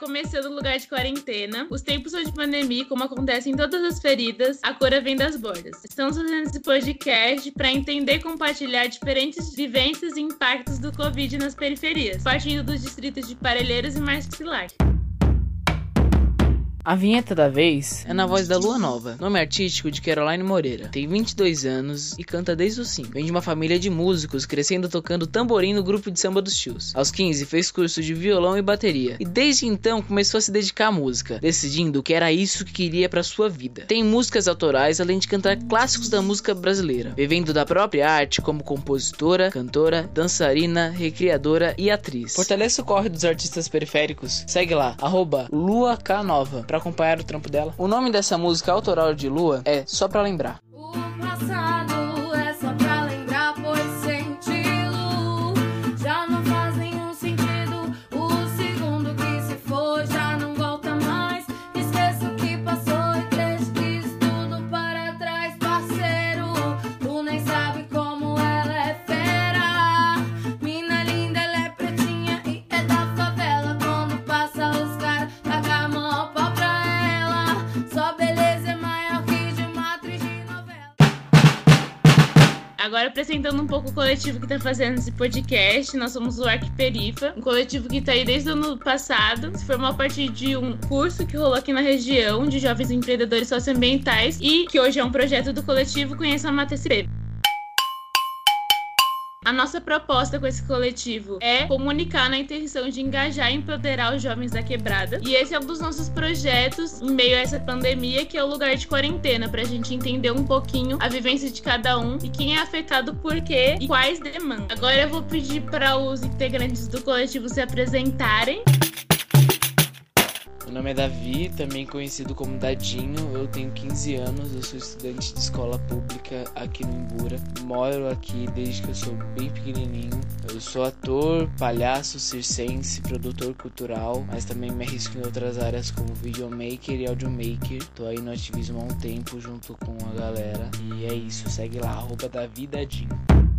começando o lugar de quarentena. Os tempos são de pandemia, como acontece em todas as feridas, a cura vem das bordas. Estamos fazendo esse podcast para entender e compartilhar diferentes vivências e impactos do Covid nas periferias, partindo dos distritos de Parelheiros e Marcilac. A vinheta da vez é na voz da Lua Nova, nome artístico de Caroline Moreira. Tem 22 anos e canta desde os 5. Vem de uma família de músicos, crescendo tocando tamborim no grupo de samba dos tios. Aos 15 fez curso de violão e bateria, e desde então começou a se dedicar à música, decidindo que era isso que queria para sua vida. Tem músicas autorais além de cantar clássicos da música brasileira, vivendo da própria arte como compositora, cantora, dançarina, recriadora e atriz. Fortaleça o corre dos artistas periféricos. Segue lá, arroba LuaKnova para acompanhar o trampo dela. O nome dessa música autoral de Lua é Só Pra Lembrar. O passado Agora apresentando um pouco o coletivo que tá fazendo esse podcast, nós somos o Arquiperifa, um coletivo que tá aí desde o ano passado, se formou a partir de um curso que rolou aqui na região de jovens empreendedores socioambientais e que hoje é um projeto do coletivo Conheça a MATSP. A nossa proposta com esse coletivo é comunicar na intenção de engajar e empoderar os jovens da quebrada. E esse é um dos nossos projetos em meio a essa pandemia, que é o lugar de quarentena, pra gente entender um pouquinho a vivência de cada um e quem é afetado por quê e quais demandas. Agora eu vou pedir para os integrantes do coletivo se apresentarem. Meu nome é Davi, também conhecido como Dadinho. Eu tenho 15 anos, eu sou estudante de escola pública aqui no Imbura. Moro aqui desde que eu sou bem pequenininho. Eu sou ator, palhaço, circense, produtor cultural, mas também me arrisco em outras áreas como videomaker e audiomaker. Tô aí no ativismo há um tempo junto com a galera. E é isso, segue lá, arroba Davi Dadinho.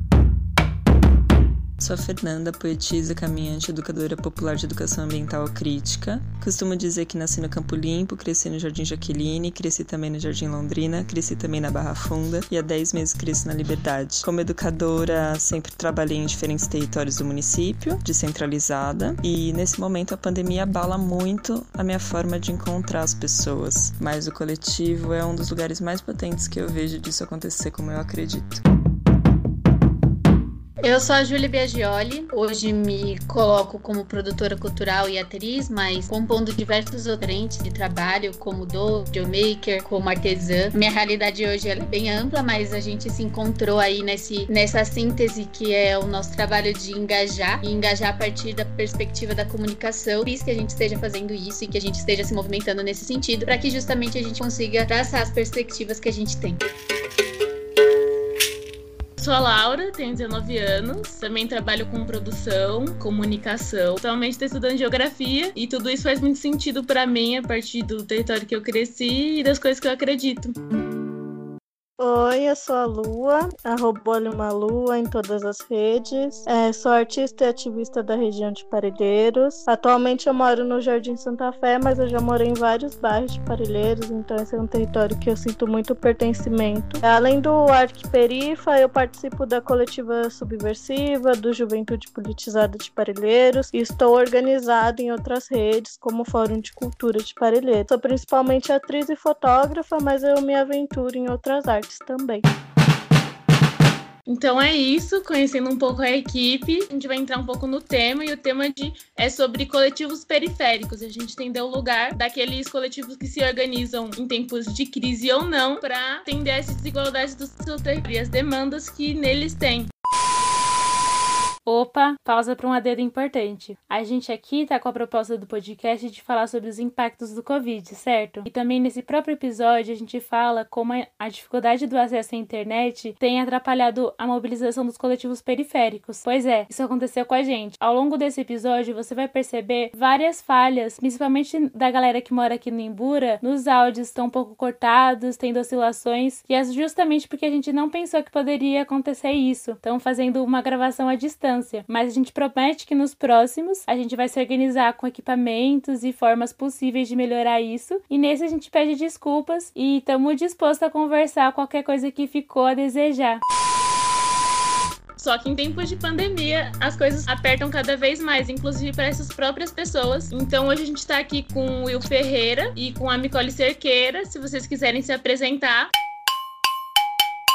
Sou a Fernanda, poetisa, caminhante, educadora popular de educação ambiental crítica. Costumo dizer que nasci no Campo Limpo, cresci no Jardim Jaqueline, cresci também no Jardim Londrina, cresci também na Barra Funda e há 10 meses cresci na Liberdade. Como educadora, sempre trabalhei em diferentes territórios do município, descentralizada, e nesse momento a pandemia abala muito a minha forma de encontrar as pessoas. Mas o coletivo é um dos lugares mais potentes que eu vejo disso acontecer como eu acredito. Eu sou a Júlia Biagioli. Hoje me coloco como produtora cultural e atriz, mas compondo diversos outros frentes de trabalho, como do videomaker, como artesã. Minha realidade hoje é bem ampla, mas a gente se encontrou aí nesse, nessa síntese que é o nosso trabalho de engajar e engajar a partir da perspectiva da comunicação. Fiz que a gente esteja fazendo isso e que a gente esteja se movimentando nesse sentido, para que justamente a gente consiga traçar as perspectivas que a gente tem. Sou a Laura, tenho 19 anos, também trabalho com produção, comunicação. Atualmente estou estudando geografia e tudo isso faz muito sentido para mim a partir do território que eu cresci e das coisas que eu acredito. Oi, eu sou a Lua, arroba Lua em todas as redes. É, sou artista e ativista da região de Parelheiros. Atualmente eu moro no Jardim Santa Fé, mas eu já morei em vários bairros de Parelheiros, então esse é um território que eu sinto muito pertencimento. Além do Arquiperifa, eu participo da coletiva subversiva, do Juventude Politizada de Parelheiros e estou organizada em outras redes, como o Fórum de Cultura de Parelheiros. Sou principalmente atriz e fotógrafa, mas eu me aventuro em outras artes também. Então é isso, conhecendo um pouco a equipe, a gente vai entrar um pouco no tema e o tema de é sobre coletivos periféricos. A gente entender o lugar daqueles coletivos que se organizam em tempos de crise ou não para atender essas desigualdades dos seus territórios e as demandas que neles têm. Opa, pausa para um adendo importante. A gente aqui tá com a proposta do podcast de falar sobre os impactos do Covid, certo? E também nesse próprio episódio a gente fala como a dificuldade do acesso à internet tem atrapalhado a mobilização dos coletivos periféricos. Pois é, isso aconteceu com a gente. Ao longo desse episódio você vai perceber várias falhas, principalmente da galera que mora aqui no Imbura, nos áudios estão um pouco cortados, tendo oscilações, e é justamente porque a gente não pensou que poderia acontecer isso. Estão fazendo uma gravação à distância distância, mas a gente promete que nos próximos a gente vai se organizar com equipamentos e formas possíveis de melhorar isso. E nesse a gente pede desculpas e estamos dispostos a conversar qualquer coisa que ficou a desejar. Só que em tempos de pandemia, as coisas apertam cada vez mais, inclusive para essas próprias pessoas. Então hoje a gente está aqui com o Will Ferreira e com a Micole Cerqueira, se vocês quiserem se apresentar.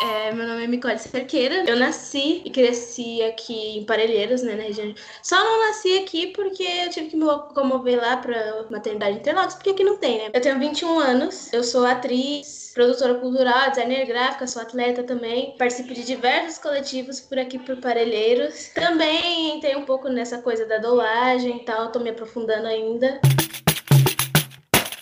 É, meu nome é Micole Cerqueira. Eu nasci e cresci aqui em Parelheiros, né, na região. Só não nasci aqui porque eu tive que me locomover lá pra maternidade Interlagos, porque aqui não tem, né? Eu tenho 21 anos, eu sou atriz, produtora cultural, designer gráfica, sou atleta também. Participo de diversos coletivos por aqui por Parelheiros. Também entrei um pouco nessa coisa da dolagem e tal, tô me aprofundando ainda.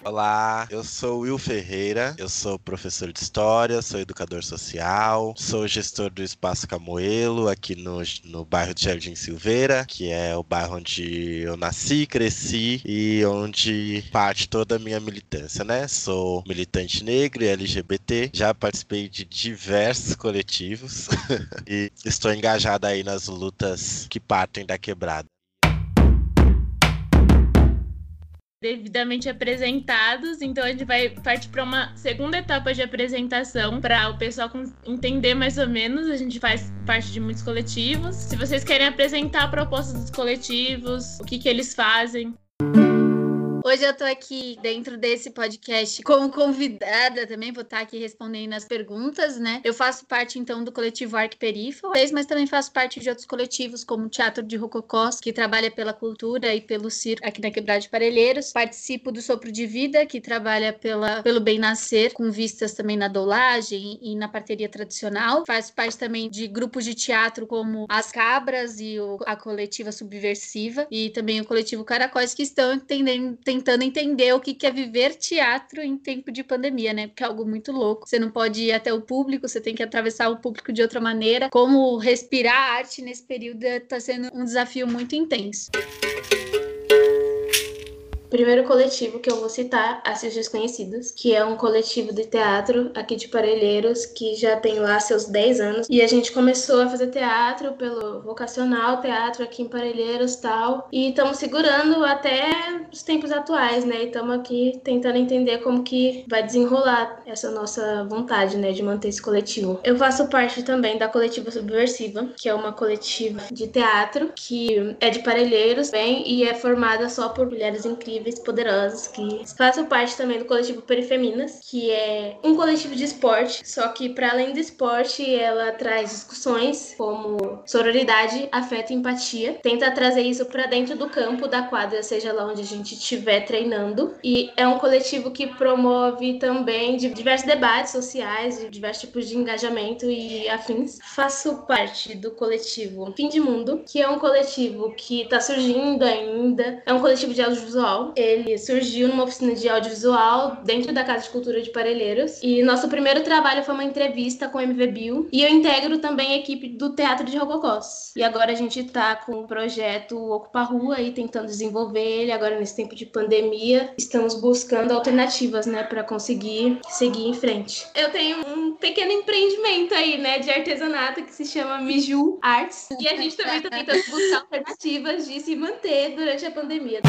Olá, eu sou Will Ferreira, eu sou professor de História, sou educador social, sou gestor do Espaço Camoelo aqui no, no bairro de Jardim Silveira, que é o bairro onde eu nasci, cresci e onde parte toda a minha militância, né? Sou militante negro e LGBT, já participei de diversos coletivos e estou engajada aí nas lutas que partem da quebrada. Devidamente apresentados. Então a gente vai partir para uma segunda etapa de apresentação para o pessoal entender mais ou menos. A gente faz parte de muitos coletivos. Se vocês querem apresentar a proposta dos coletivos, o que, que eles fazem. Hoje eu tô aqui dentro desse podcast como convidada também, vou estar aqui respondendo as perguntas, né? Eu faço parte então do coletivo Arquiperífalo, mas também faço parte de outros coletivos como o Teatro de Rococós, que trabalha pela cultura e pelo circo aqui na Quebrada de Parelheiros. Participo do Sopro de Vida, que trabalha pela, pelo bem nascer, com vistas também na dolagem e na parteria tradicional. Faço parte também de grupos de teatro como As Cabras e o, a coletiva Subversiva e também o coletivo Caracóis, que estão entendendo tentando entender o que é viver teatro em tempo de pandemia, né? Porque é algo muito louco. Você não pode ir até o público, você tem que atravessar o público de outra maneira. Como respirar arte nesse período está sendo um desafio muito intenso primeiro coletivo que eu vou citar, Assis Desconhecidos, que é um coletivo de teatro aqui de Parelheiros, que já tem lá seus 10 anos. E a gente começou a fazer teatro pelo vocacional teatro aqui em Parelheiros tal. E estamos segurando até os tempos atuais, né? E estamos aqui tentando entender como que vai desenrolar essa nossa vontade, né, de manter esse coletivo. Eu faço parte também da coletiva Subversiva, que é uma coletiva de teatro que é de Parelheiros, bem, e é formada só por mulheres incríveis incríveis, poderosas, que fazem parte também do coletivo Perifeminas, que é um coletivo de esporte, só que para além do esporte, ela traz discussões como sororidade, afeto e empatia. Tenta trazer isso para dentro do campo da quadra, seja lá onde a gente estiver treinando. E é um coletivo que promove também diversos debates sociais, diversos tipos de engajamento e afins. Faço parte do coletivo Fim de Mundo, que é um coletivo que está surgindo ainda. É um coletivo de audiovisual ele surgiu numa oficina de audiovisual dentro da Casa de Cultura de Parelheiros. E nosso primeiro trabalho foi uma entrevista com o MV Bill. E eu integro também a equipe do Teatro de Rococós. E agora a gente tá com o projeto Ocupa Rua aí tentando desenvolver ele. Agora nesse tempo de pandemia, estamos buscando alternativas, né, para conseguir seguir em frente. Eu tenho um pequeno empreendimento aí, né, de artesanato que se chama Miju Arts. E a gente também tá tentando buscar alternativas de se manter durante a pandemia.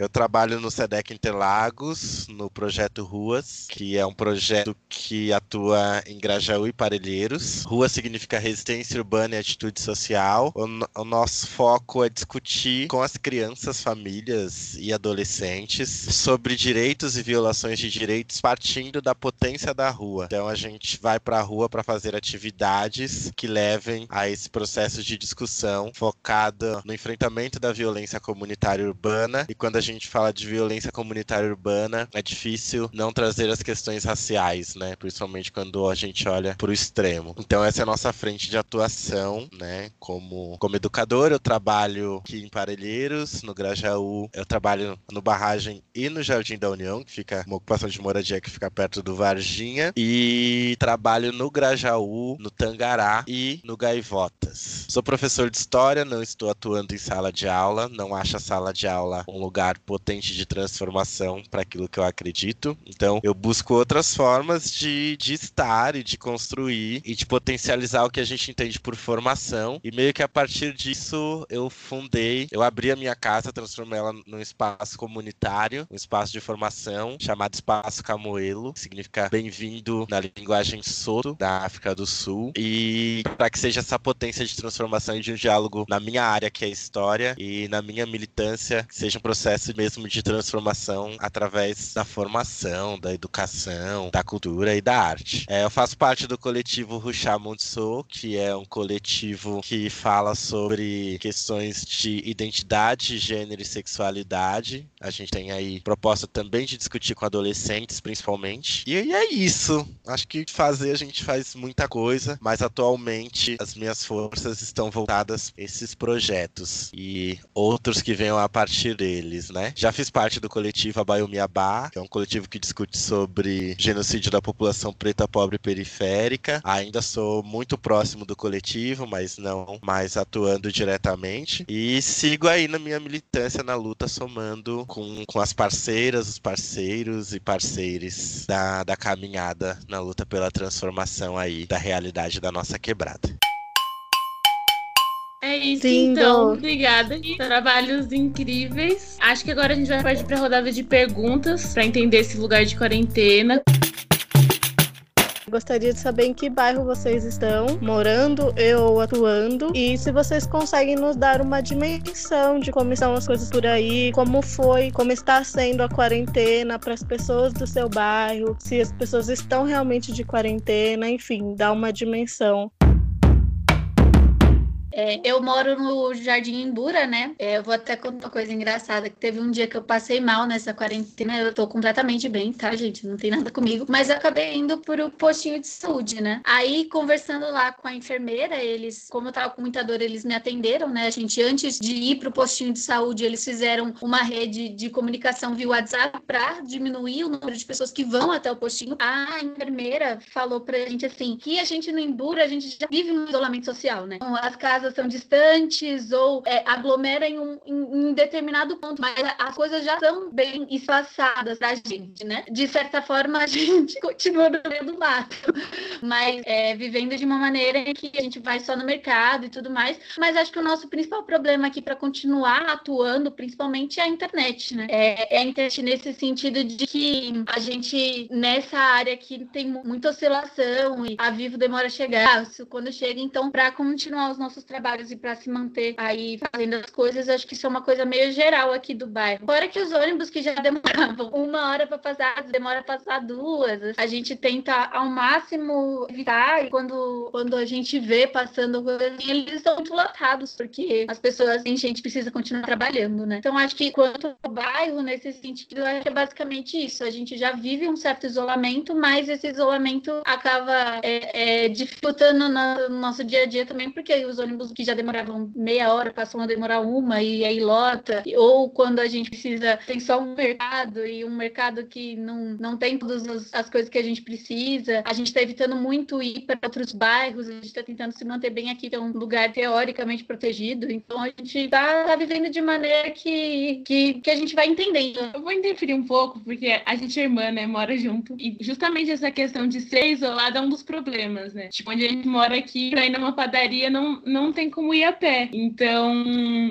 Eu trabalho no SEDEC Interlagos, no projeto Ruas, que é um projeto que atua em Grajaú e Parelheiros. Rua significa resistência urbana e atitude social. O, o nosso foco é discutir com as crianças, famílias e adolescentes sobre direitos e violações de direitos partindo da potência da rua. Então a gente vai para a rua para fazer atividades que levem a esse processo de discussão focada no enfrentamento da violência comunitária urbana e quando a gente gente fala de violência comunitária urbana, é difícil não trazer as questões raciais, né? Principalmente quando a gente olha para o extremo. Então essa é a nossa frente de atuação, né? Como, como educador, eu trabalho aqui em Parelheiros, no Grajaú, eu trabalho no Barragem e no Jardim da União, que fica uma ocupação de moradia que fica perto do Varginha, e trabalho no Grajaú, no Tangará e no Gaivotas. Sou professor de história, não estou atuando em sala de aula, não acho a sala de aula um lugar potente de transformação para aquilo que eu acredito. Então, eu busco outras formas de, de estar e de construir e de potencializar o que a gente entende por formação. E meio que a partir disso, eu fundei, eu abri a minha casa, transformei ela num espaço comunitário, um espaço de formação chamado Espaço Camoelo, que significa bem-vindo na linguagem Soto da África do Sul. E para que seja essa potência de transformação e de um diálogo na minha área, que é história, e na minha militância, que seja um processo mesmo de transformação através da formação, da educação, da cultura e da arte. É, eu faço parte do coletivo Ruxá Montsou, que é um coletivo que fala sobre questões de identidade, gênero e sexualidade. A gente tem aí proposta também de discutir com adolescentes, principalmente. E é isso. Acho que fazer a gente faz muita coisa, mas atualmente as minhas forças estão voltadas a esses projetos e outros que venham a partir deles, né? Já fiz parte do coletivo Abaiumiabá, que é um coletivo que discute sobre genocídio da população preta, pobre e periférica. Ainda sou muito próximo do coletivo, mas não mais atuando diretamente. E sigo aí na minha militância na luta, somando com, com as parceiras, os parceiros e parceiros da, da caminhada na luta pela transformação aí da realidade da nossa quebrada. É isso, Lindo. então. Obrigada. Trabalhos incríveis. Acho que agora a gente vai partir para a rodada de perguntas para entender esse lugar de quarentena. Gostaria de saber em que bairro vocês estão morando ou atuando e se vocês conseguem nos dar uma dimensão de como estão as coisas por aí, como foi, como está sendo a quarentena para as pessoas do seu bairro, se as pessoas estão realmente de quarentena, enfim, dá uma dimensão. É, eu moro no Jardim Imbura, né? É, eu vou até contar uma coisa engraçada, que teve um dia que eu passei mal nessa quarentena, eu tô completamente bem, tá, gente? Não tem nada comigo, mas eu acabei indo pro postinho de saúde, né? Aí, conversando lá com a enfermeira, eles, como eu tava com muita dor, eles me atenderam, né? A gente, antes de ir pro postinho de saúde, eles fizeram uma rede de comunicação via WhatsApp pra diminuir o número de pessoas que vão até o postinho. A enfermeira falou pra gente assim, que a gente no Imbura, a gente já vive um isolamento social, né? Então, as casas são distantes ou é, aglomeram em um em, determinado ponto, mas as coisas já são bem espaçadas da gente, né? De certa forma, a gente continua no meio do mato, mas é, vivendo de uma maneira em que a gente vai só no mercado e tudo mais. Mas acho que o nosso principal problema aqui para continuar atuando, principalmente, é a internet, né? É, é a internet nesse sentido de que a gente, nessa área aqui, tem muita oscilação e a Vivo demora a chegar. Quando chega, então, para continuar os nossos trabalhos e para se manter aí fazendo as coisas, acho que isso é uma coisa meio geral aqui do bairro. Fora que os ônibus que já demoravam uma hora para passar, demora a passar duas. A gente tenta ao máximo evitar e quando, quando a gente vê passando assim, eles estão muito lotados, porque as pessoas, a gente precisa continuar trabalhando, né? Então acho que quanto ao bairro, nesse sentido, acho que é basicamente isso. A gente já vive um certo isolamento, mas esse isolamento acaba é, é, dificultando no nosso dia a dia também, porque os ônibus que já demoravam meia hora passam a demorar uma e aí lota, ou quando a gente precisa, tem só um mercado e um mercado que não, não tem todas as, as coisas que a gente precisa. A gente está evitando muito ir para outros bairros, a gente está tentando se manter bem aqui, que é um lugar teoricamente protegido. Então a gente está tá vivendo de maneira que, que, que a gente vai entendendo. Eu vou interferir um pouco, porque a gente é irmã, né? Mora junto. E justamente essa questão de ser isolada é um dos problemas, né? Tipo, onde a gente mora aqui, pra ir numa padaria, não, não tem como ir a pé. Então,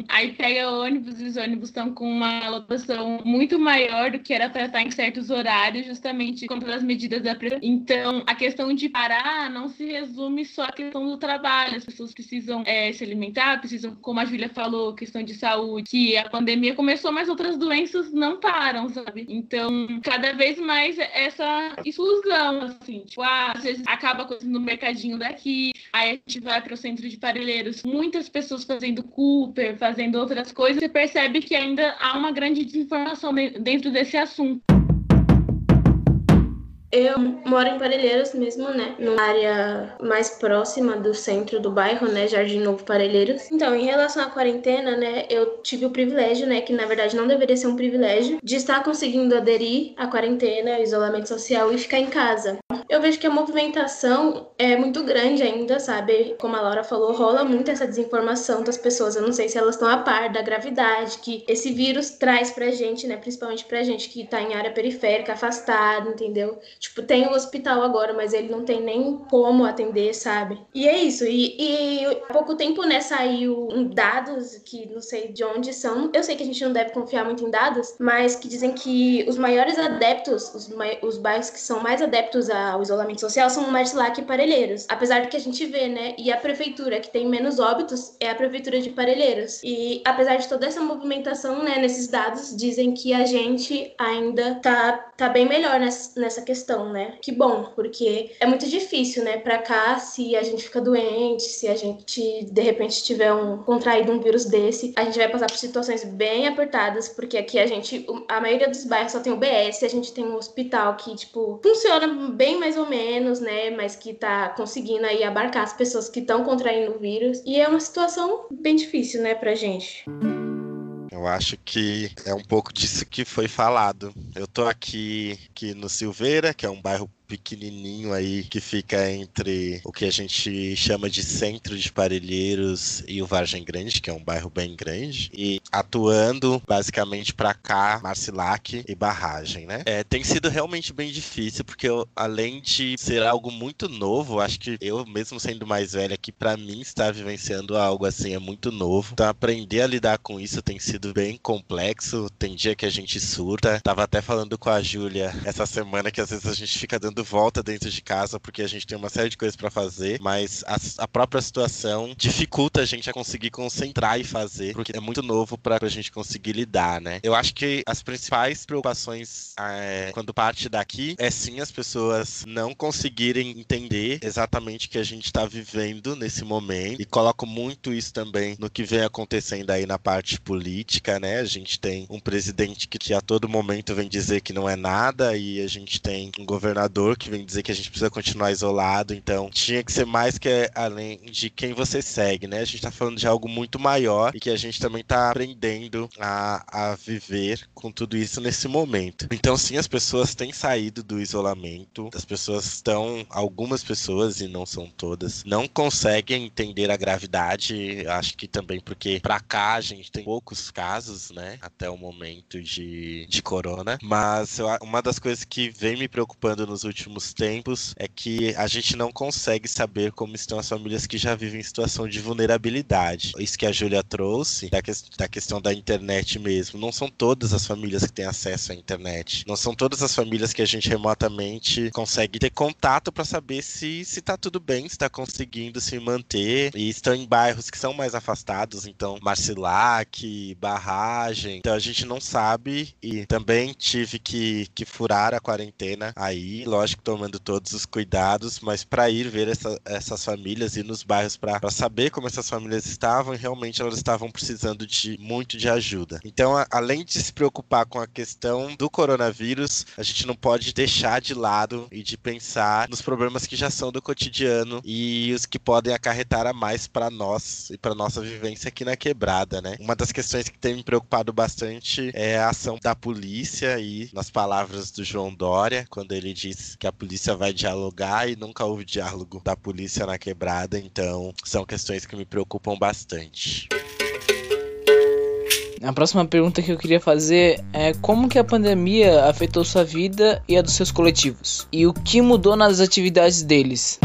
aí pega ônibus e os ônibus estão com uma lotação muito maior do que era para estar em certos horários, justamente com as medidas da prefeitura. Então, a questão de parar não se resume só à questão do trabalho. As pessoas precisam é, se alimentar, precisam, como a Júlia falou, questão de saúde, que a pandemia começou, mas outras doenças não param, sabe? Então, cada vez mais essa exclusão, assim, tipo, ah, às vezes acaba coisa no mercadinho daqui, aí a gente vai para o centro de Parelheiros, muitas pessoas fazendo Cooper, fazendo outras coisas, você percebe que ainda há uma grande desinformação dentro desse assunto. Eu moro em Parelheiros mesmo, né? Numa área mais próxima do centro do bairro, né? Jardim Novo Parelheiros. Então, em relação à quarentena, né? Eu tive o privilégio, né? Que na verdade não deveria ser um privilégio, de estar conseguindo aderir à quarentena, ao isolamento social e ficar em casa. Eu vejo que a movimentação é muito grande ainda, sabe? Como a Laura falou, rola muito essa desinformação das pessoas. Eu não sei se elas estão a par da gravidade que esse vírus traz pra gente, né? Principalmente pra gente que tá em área periférica, afastado, entendeu? Tipo, tem o hospital agora, mas ele não tem nem como atender, sabe? E é isso. E, e há pouco tempo, né, saiu dados que não sei de onde são. Eu sei que a gente não deve confiar muito em dados, mas que dizem que os maiores adeptos, os, os bairros que são mais adeptos ao isolamento social são Martilac e Parelheiros. Apesar do que a gente vê, né? E a prefeitura que tem menos óbitos é a prefeitura de Parelheiros. E apesar de toda essa movimentação, né, nesses dados, dizem que a gente ainda tá, tá bem melhor nessa, nessa questão, né? Que bom, porque é muito difícil, né, pra cá, se a gente fica doente, se a gente de repente tiver um contraído um vírus desse, a gente vai passar por situações bem apertadas, porque aqui a gente, a maioria dos bairros só tem UBS, a gente tem um hospital que, tipo, funciona bem mais ou menos, né, mas que tá conseguindo aí abarcar as pessoas que estão contraindo o vírus, e é uma situação bem difícil, né, pra gente. Eu acho que é um pouco disso que foi falado. Eu tô aqui, aqui no Silveira, que é um bairro pequenininho aí que fica entre o que a gente chama de centro de Parelheiros e o Vargem Grande, que é um bairro bem grande, e atuando basicamente para cá, Marcilac e Barragem, né? É, tem sido realmente bem difícil, porque eu, além de ser algo muito novo, acho que eu, mesmo sendo mais velha aqui, para mim estar vivenciando algo assim é muito novo. Então, aprender a lidar com isso tem sido bem complexo. Tem dia que a gente surta. Tava até falando com a Júlia essa semana que às vezes a gente fica dando volta dentro de casa porque a gente tem uma série de coisas para fazer, mas a, a, própria situação dificulta a gente a conseguir concentrar e fazer, porque é muito novo para a gente conseguir lidar, né? Eu acho que as principais preocupações é, quando parte daqui é sim as pessoas não conseguirem entender exatamente o que a gente está vivendo nesse momento e coloco muito isso também no que vem acontecendo aí na parte política, né? A gente tem um presidente que a todo momento vem dizer que não é nada e a gente tem um governador que vem dizer que a gente precisa continuar isolado, então tinha que ser mais que além de quem você segue, né? A gente tá falando de algo muito maior e que a gente também tá aprendendo a, a viver com tudo isso nesse momento. Então, sim, as pessoas têm saído do isolamento, as pessoas estão, algumas pessoas, e não são todas, não conseguem entender a gravidade, acho que também porque pra cá a gente tem poucos casos, né? Até o momento de, de corona, mas eu, uma das coisas que vem me preocupando nos últimos últimos tempos é que a gente não consegue saber como estão as famílias que já vivem em situação de vulnerabilidade. Isso que a Júlia trouxe, da, que, da questão da internet mesmo. Não são todas as famílias que têm acesso à internet. Não são todas as famílias que a gente remotamente consegue ter contato para saber se, se tá tudo bem, se tá conseguindo se manter. E estão em bairros que são mais afastados, então Marcilac, Barragem. Então a gente não sabe e também tive que, que furar a quarentena aí, lógico, tomando todos os cuidados, mas para ir ver essa, essas famílias e nos bairros para saber como essas famílias estavam e realmente elas estavam precisando de muito de ajuda. Então, a, além de se preocupar com a questão do coronavírus, a gente não pode deixar de lado e de pensar nos problemas que já são do cotidiano e os que podem acarretar a mais para nós e para nossa vivência aqui na quebrada, né? Uma das questões que tem me preocupado bastante é a ação da polícia e nas palavras do João Dória, quando ele que a polícia vai dialogar e nunca houve diálogo da polícia na quebrada, então são questões que me preocupam bastante. A próxima pergunta que eu queria fazer é como que a pandemia afetou sua vida e a dos seus coletivos? E o que mudou nas atividades deles?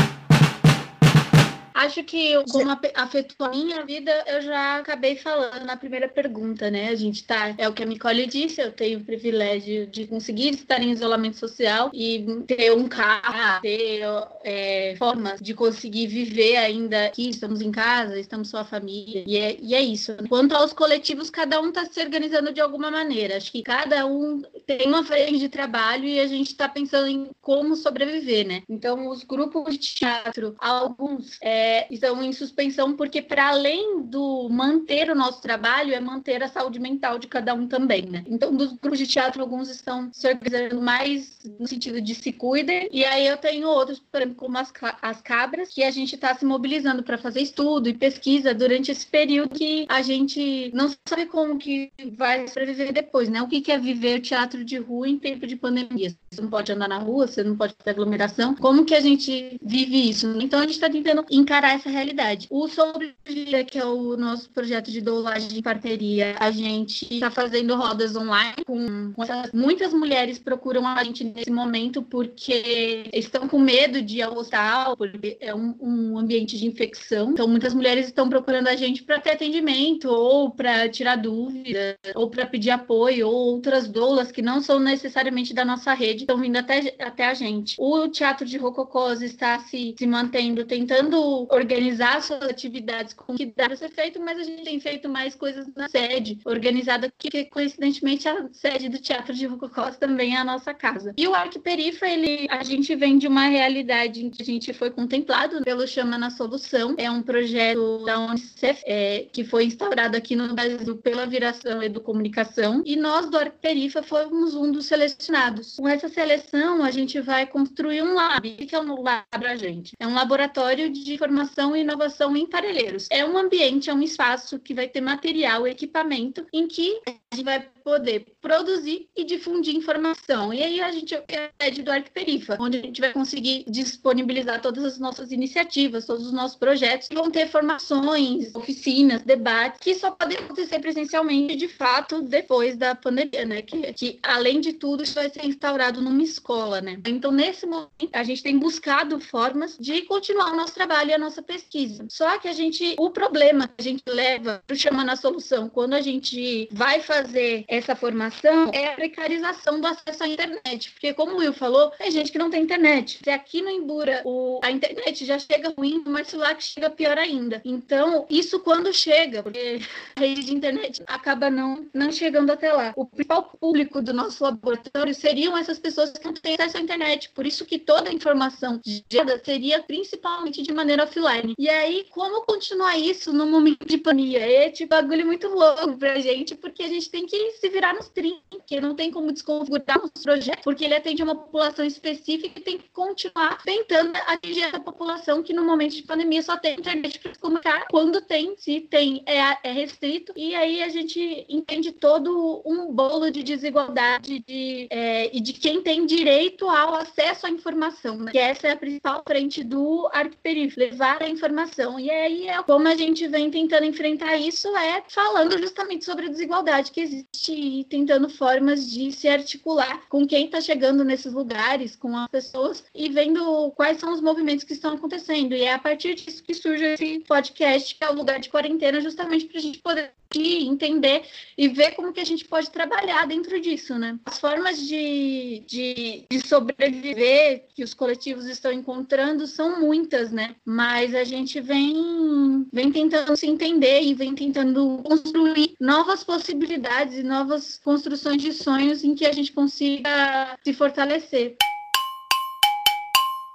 Acho que como afetou a minha vida, eu já acabei falando na primeira pergunta, né? A gente tá, é o que a Nicole disse, eu tenho o privilégio de conseguir estar em isolamento social e ter um carro, ter é, formas de conseguir viver ainda aqui, estamos em casa, estamos sua família, e é, e é isso. Quanto aos coletivos, cada um está se organizando de alguma maneira. Acho que cada um tem uma frente de trabalho e a gente está pensando em como sobreviver, né? Então, os grupos de teatro, alguns é, é, estão em suspensão, porque para além do manter o nosso trabalho, é manter a saúde mental de cada um também, né? Então, dos grupos de teatro, alguns estão se organizando mais no sentido de se cuidem, e aí eu tenho outros, por exemplo, como as, as cabras, que a gente está se mobilizando para fazer estudo e pesquisa durante esse período que a gente não sabe como que vai sobreviver depois, né? O que é viver teatro de rua em tempo de pandemia? Você não pode andar na rua, você não pode ter aglomeração. Como que a gente vive isso? Então a gente está tentando encarar essa realidade. O Sobrevida, que é o nosso projeto de doulagem de parteria, a gente está fazendo rodas online com essas, muitas mulheres procuram a gente nesse momento porque estão com medo de ir ao hospital, porque é um, um ambiente de infecção. Então muitas mulheres estão procurando a gente para ter atendimento ou para tirar dúvidas ou para pedir apoio ou outras doulas que não são necessariamente da nossa rede estão vindo até, até a gente. O Teatro de Rococós está se, se mantendo, tentando organizar suas atividades com que dá para ser feito, mas a gente tem feito mais coisas na sede, organizada, que coincidentemente a sede do Teatro de Rococós também é a nossa casa. E o Arquiperifa, ele, a gente vem de uma realidade em que a gente foi contemplado pelo Chama na Solução, é um projeto da Unicef, é, que foi instaurado aqui no Brasil pela Viração Educomunicação, e nós do Arquiperifa fomos um dos selecionados. Com essa seleção, a gente vai construir um lab. O que é um lab para gente? É um laboratório de formação e inovação em Parelheiros. É um ambiente, é um espaço que vai ter material, equipamento, em que a gente vai poder produzir e difundir informação. E aí a gente é sede do Arquiperifa, onde a gente vai conseguir disponibilizar todas as nossas iniciativas, todos os nossos projetos, e vão ter formações, oficinas, debates, que só podem acontecer presencialmente, de fato, depois da pandemia, né? Que, que além de tudo, isso vai ser instaurado numa escola, né? Então, nesse momento, a gente tem buscado formas de continuar o nosso trabalho e a nossa pesquisa. Só que a gente, o problema que a gente leva para chamar na solução, quando a gente vai fazer essa formação é a precarização do acesso à internet. Porque, como o Will falou, tem gente que não tem internet. Se aqui no Embura o, a internet já chega ruim, mas lá que chega pior ainda. Então, isso quando chega, porque a rede de internet acaba não, não chegando até lá. O principal público do nosso laboratório seriam essas pessoas que não têm acesso à internet. Por isso que toda a informação gerada seria principalmente de maneira offline. E aí, como continuar isso no momento de pandemia? É tipo bagulho muito louco pra gente, porque a gente tem que se virar nos 30, que não tem como desconfigurar nosso projeto, porque ele atende uma população específica e tem que continuar tentando atingir essa população que no momento de pandemia só tem internet para se comunicar. Quando tem, se tem, é, é restrito. E aí a gente entende todo um bolo de desigualdade de, é, e de quem tem direito ao acesso à informação, né? que essa é a principal frente do Arquiperif, levar a informação. E aí é como a gente vem tentando enfrentar isso é falando justamente sobre a desigualdade que existe e tentando formas de se articular com quem está chegando nesses lugares, com as pessoas e vendo quais são os movimentos que estão acontecendo. E é a partir disso que surge esse podcast, que é o lugar de quarentena, justamente para a gente poder entender e ver como que a gente pode trabalhar dentro disso, né? As formas de, de, de, sobreviver que os coletivos estão encontrando são muitas, né? Mas a gente vem, vem tentando se entender e vem tentando construir novas possibilidades e novas construções de sonhos em que a gente consiga se fortalecer.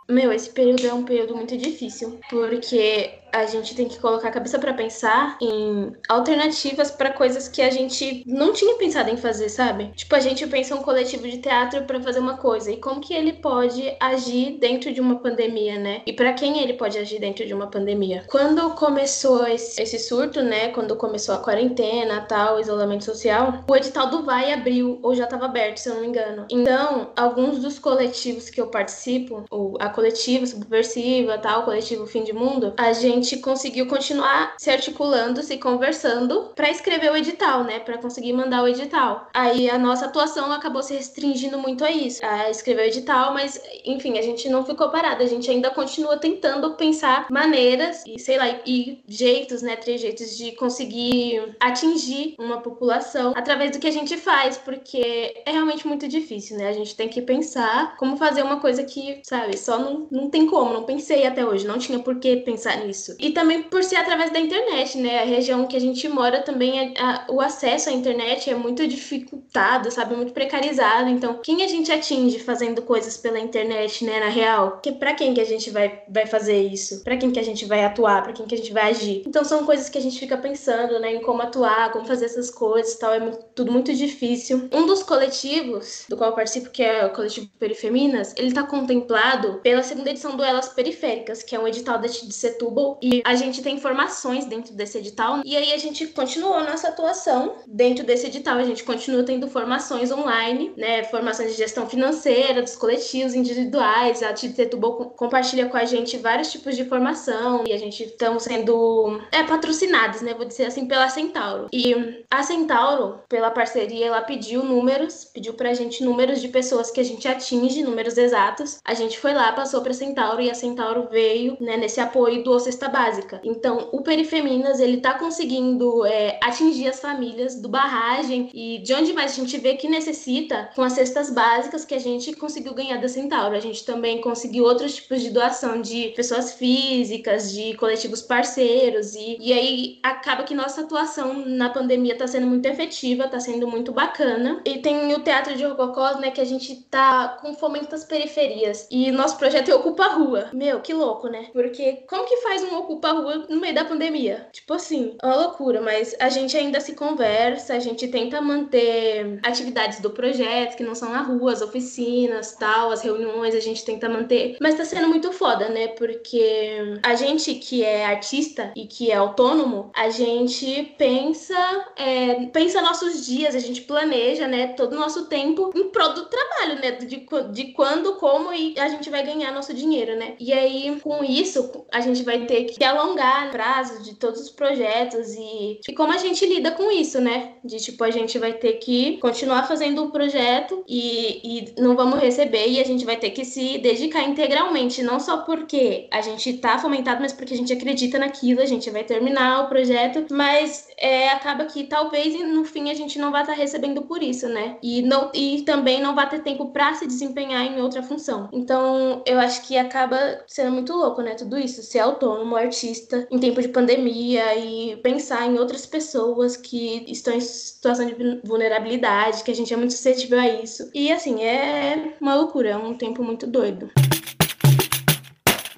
Meu, esse período é um período muito difícil, porque a gente tem que colocar a cabeça para pensar em alternativas para coisas que a gente não tinha pensado em fazer, sabe? Tipo, a gente pensa um coletivo de teatro para fazer uma coisa e como que ele pode agir dentro de uma pandemia, né? E para quem ele pode agir dentro de uma pandemia? Quando começou esse, esse surto, né? Quando começou a quarentena, tal, isolamento social, o edital do Vai abriu ou já estava aberto, se eu não me engano. Então, alguns dos coletivos que eu participo, a coletiva subversiva, tal, coletivo Fim de Mundo, a gente gente conseguiu continuar se articulando, se conversando para escrever o edital, né? Para conseguir mandar o edital. Aí a nossa atuação acabou se restringindo muito a isso, a escrever o edital, mas enfim, a gente não ficou parada, a gente ainda continua tentando pensar maneiras e sei lá, e jeitos, né, trejeitos de conseguir atingir uma população através do que a gente faz, porque é realmente muito difícil, né? A gente tem que pensar como fazer uma coisa que, sabe, só não, não tem como, não pensei até hoje, não tinha por que pensar nisso isso. E também por ser através da internet, né? A região que a gente mora também, é, a, o acesso à internet é muito dificultado, sabe? Muito precarizado. Então, quem a gente atinge fazendo coisas pela internet, né? Na real? Que, pra quem que a gente vai, vai fazer isso? Pra quem que a gente vai atuar? Pra quem que a gente vai agir? Então, são coisas que a gente fica pensando, né? Em como atuar, como fazer essas coisas tal. É muito, tudo muito difícil. Um dos coletivos do qual eu participo, que é o coletivo Perifeminas, ele tá contemplado pela segunda edição do Elas Periféricas, que é um edital da TID Setúbal. E a gente tem informações dentro desse edital. E aí a gente continuou nossa atuação dentro desse edital. A gente continua tendo formações online, né? Formações de gestão financeira, dos coletivos individuais. A TID Setúbal compartilha com a gente vários tipos de formação. E a gente estamos sendo é, patrocinados, né? Vou dizer assim, pela Centauro. E a Centauro, pela parceria, ela pediu números, pediu pra gente números de pessoas que a gente atinge, números exatos. A gente foi lá, passou pra Centauro e a Centauro veio, né, nesse apoio do Cesta Básica. Então, o Perifeminas, ele tá conseguindo é, atingir as famílias do barragem e de onde mais a gente vê que necessita com as cestas básicas que a gente conseguiu ganhar da Centauro. A gente também conseguiu outros tipos de doação de pessoas físicas, de coletivos parceiros e, e aí acaba que nossa atuação na pandemia tá sendo muito efetiva, tá sendo muito bacana. E tem o Teatro de Rococós, né, que a gente tá com fomento das periferias. E nosso projeto é Ocupa a Rua. Meu, que louco, né? Porque como que faz um Ocupa a Rua no meio da pandemia? Tipo assim, é uma loucura, mas a gente ainda se conversa, a gente tenta manter atividades do projeto, que não são na rua, as oficinas, tal, as reuniões, a gente tenta manter. Mas tá sendo muito foda, né? Porque a gente que é artista e que é autônomo, a gente pensa, é, pensa nossos dias, a gente planeja, né, todo o nosso tempo em prol do trabalho, né? De, de quando, como e a gente vai ganhar nosso dinheiro, né? E aí, com isso, a gente vai ter que alongar o prazo de todos os projetos e, e como a gente lida com isso, né? De tipo, a gente vai ter que continuar fazendo o projeto e, e não vamos receber e a gente vai ter que se dedicar integralmente, não só porque a gente tá fomentado, mas porque a gente acredita naquilo, a gente vai terminar o projeto, mas é, acaba que talvez no fim a gente não vai estar tá recebendo por isso, né? E, não, e também não vai ter tempo para se desempenhar em outra função. Então, eu acho que acaba sendo muito louco, né? Tudo isso, ser autônomo, artista, em tempo de pandemia e pensar em outras pessoas que estão em situação de vulnerabilidade, que a gente é muito suscetível a isso. E assim, é uma loucura, é um tempo muito doido.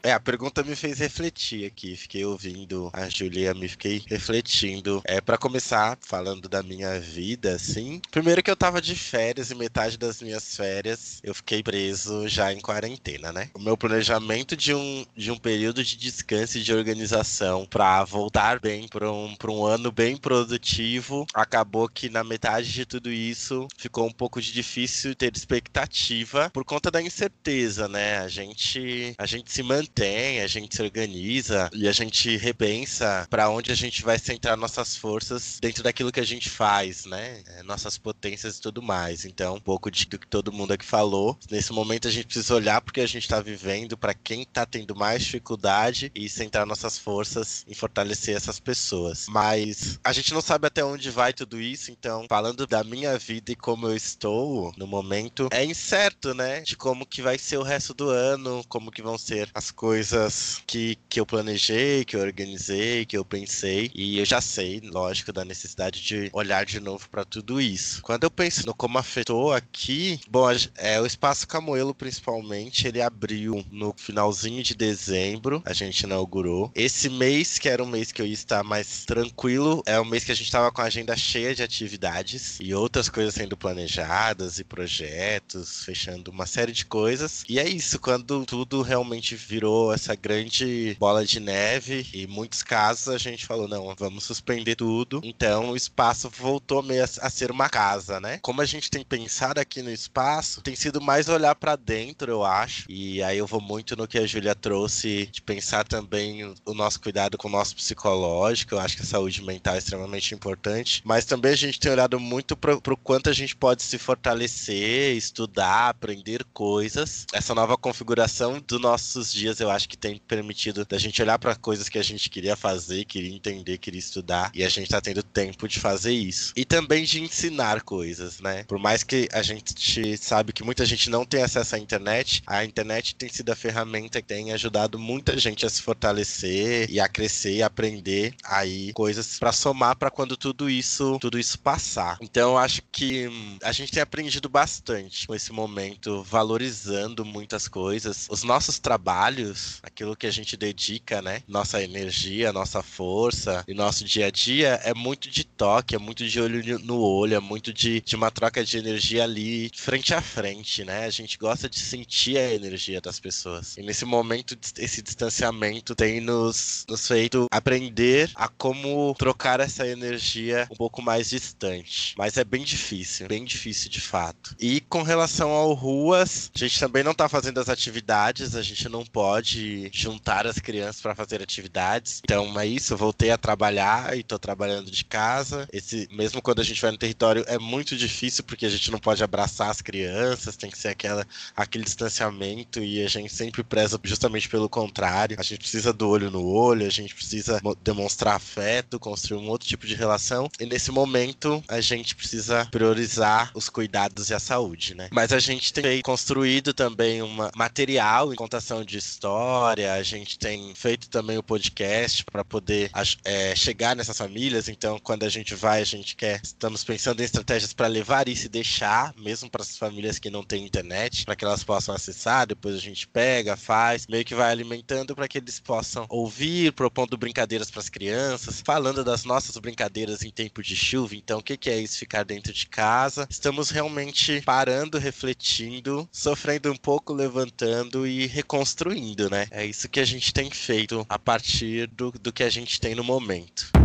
É, a pergunta me fez refletir aqui. Fiquei ouvindo a Julia, me fiquei refletindo. É, para começar, falando da minha vida, assim. Primeiro que eu tava de férias e metade das minhas férias eu fiquei preso já em quarentena, né? O meu planejamento de um, de um período de descanso e de organização para voltar bem para um, pra um ano bem produtivo acabou que na metade de tudo isso ficou um pouco de difícil ter expectativa por conta da incerteza, né? A gente, a gente se mantém tem, a gente se organiza e a gente repensa para onde a gente vai centrar nossas forças dentro daquilo que a gente faz, né? É, nossas potências e tudo mais. Então, um pouco de, do que todo mundo aqui falou. Nesse momento a gente precisa olhar porque a gente está vivendo, para quem está tendo mais dificuldade e centrar nossas forças em fortalecer essas pessoas. Mas a gente não sabe até onde vai tudo isso, então, falando da minha vida e como eu estou no momento, é incerto, né? De como que vai ser o resto do ano, como que vão ser as coisas que, que eu planejei, que eu organizei, que eu pensei. E eu já sei, lógico, da necessidade de olhar de novo para tudo isso. Quando eu penso no como afetou aqui, bom, é, o Espaço Camoelo, principalmente, ele abriu no finalzinho de dezembro, a gente inaugurou. Esse mês, que era um mês que eu ia estar mais tranquilo, é um mês que a gente estava com a agenda cheia de atividades e outras coisas sendo planejadas e projetos, fechando uma série de coisas. E é isso, quando tudo realmente virou virou essa grande bola de neve e muitos casos a gente falou, não, vamos suspender tudo. Então o espaço voltou meio a, ser uma casa, né? Como a gente tem pensado aqui no espaço, tem sido mais olhar para dentro, eu acho. E aí eu vou muito no que a Júlia trouxe de pensar também o nosso cuidado com o nosso psicológico. Eu acho que a saúde mental é extremamente importante, mas também a gente tem olhado muito para o quanto a gente pode se fortalecer, estudar, aprender coisas. Essa nova configuração dos nossos dias eu acho que tem permitido da gente olhar para coisas que a gente queria fazer, queria entender, queria estudar, e a gente tá tendo tempo de fazer isso. E também de ensinar coisas, né? Por mais que a gente sabe que muita gente não tem acesso à internet, a internet tem sido a ferramenta que tem ajudado muita gente a se fortalecer e a crescer e aprender aí coisas para somar para quando tudo isso, tudo isso passar. Então eu acho que hum, a gente tem aprendido bastante com esse momento, valorizando muitas coisas. Os nossos trabalhos, aquilo que a gente dedica, né? Nossa energia, nossa força e nosso dia a dia é muito de toque, é muito de olho no olho, é muito de, de uma troca de energia ali frente a frente, né? A gente gosta de sentir a energia das pessoas. E nesse momento, esse distanciamento tem nos, nos feito aprender a como trocar essa energia um pouco mais distante. Mas é bem difícil, bem difícil de fato. E com relação ao ruas, a gente também não tá fazendo as atividades, a gente não pode juntar as crianças para fazer atividades. Então é isso, eu voltei a trabalhar e tô trabalhando de casa. Esse mesmo quando a gente vai no território é muito difícil porque a gente não pode abraçar as crianças, tem que ser aquela aquele distanciamento e a gente sempre preza justamente pelo contrário. A gente precisa do olho no olho, a gente precisa demonstrar afeto, construir um outro tipo de relação. E nesse momento a gente precisa priorizar os cuidados e a saúde, né? Mas a gente tem construído também um material em contação de história, a gente tem feito também o podcast para poder é, chegar nessas famílias. Então, quando a gente vai, a gente quer, estamos pensando em estratégias para levar isso e deixar, mesmo para as famílias que não têm internet, para que elas possam acessar. Depois a gente pega, faz, meio que vai alimentando para que eles possam ouvir, propondo brincadeiras para as crianças, falando das nossas brincadeiras em tempo de chuva. Então, o que, que é isso ficar dentro de casa? Estamos realmente parando, refletindo, sofrendo um pouco, levantando e reconstruindo, né? É isso que a gente tem feito a partir do, do que a gente tem no momento.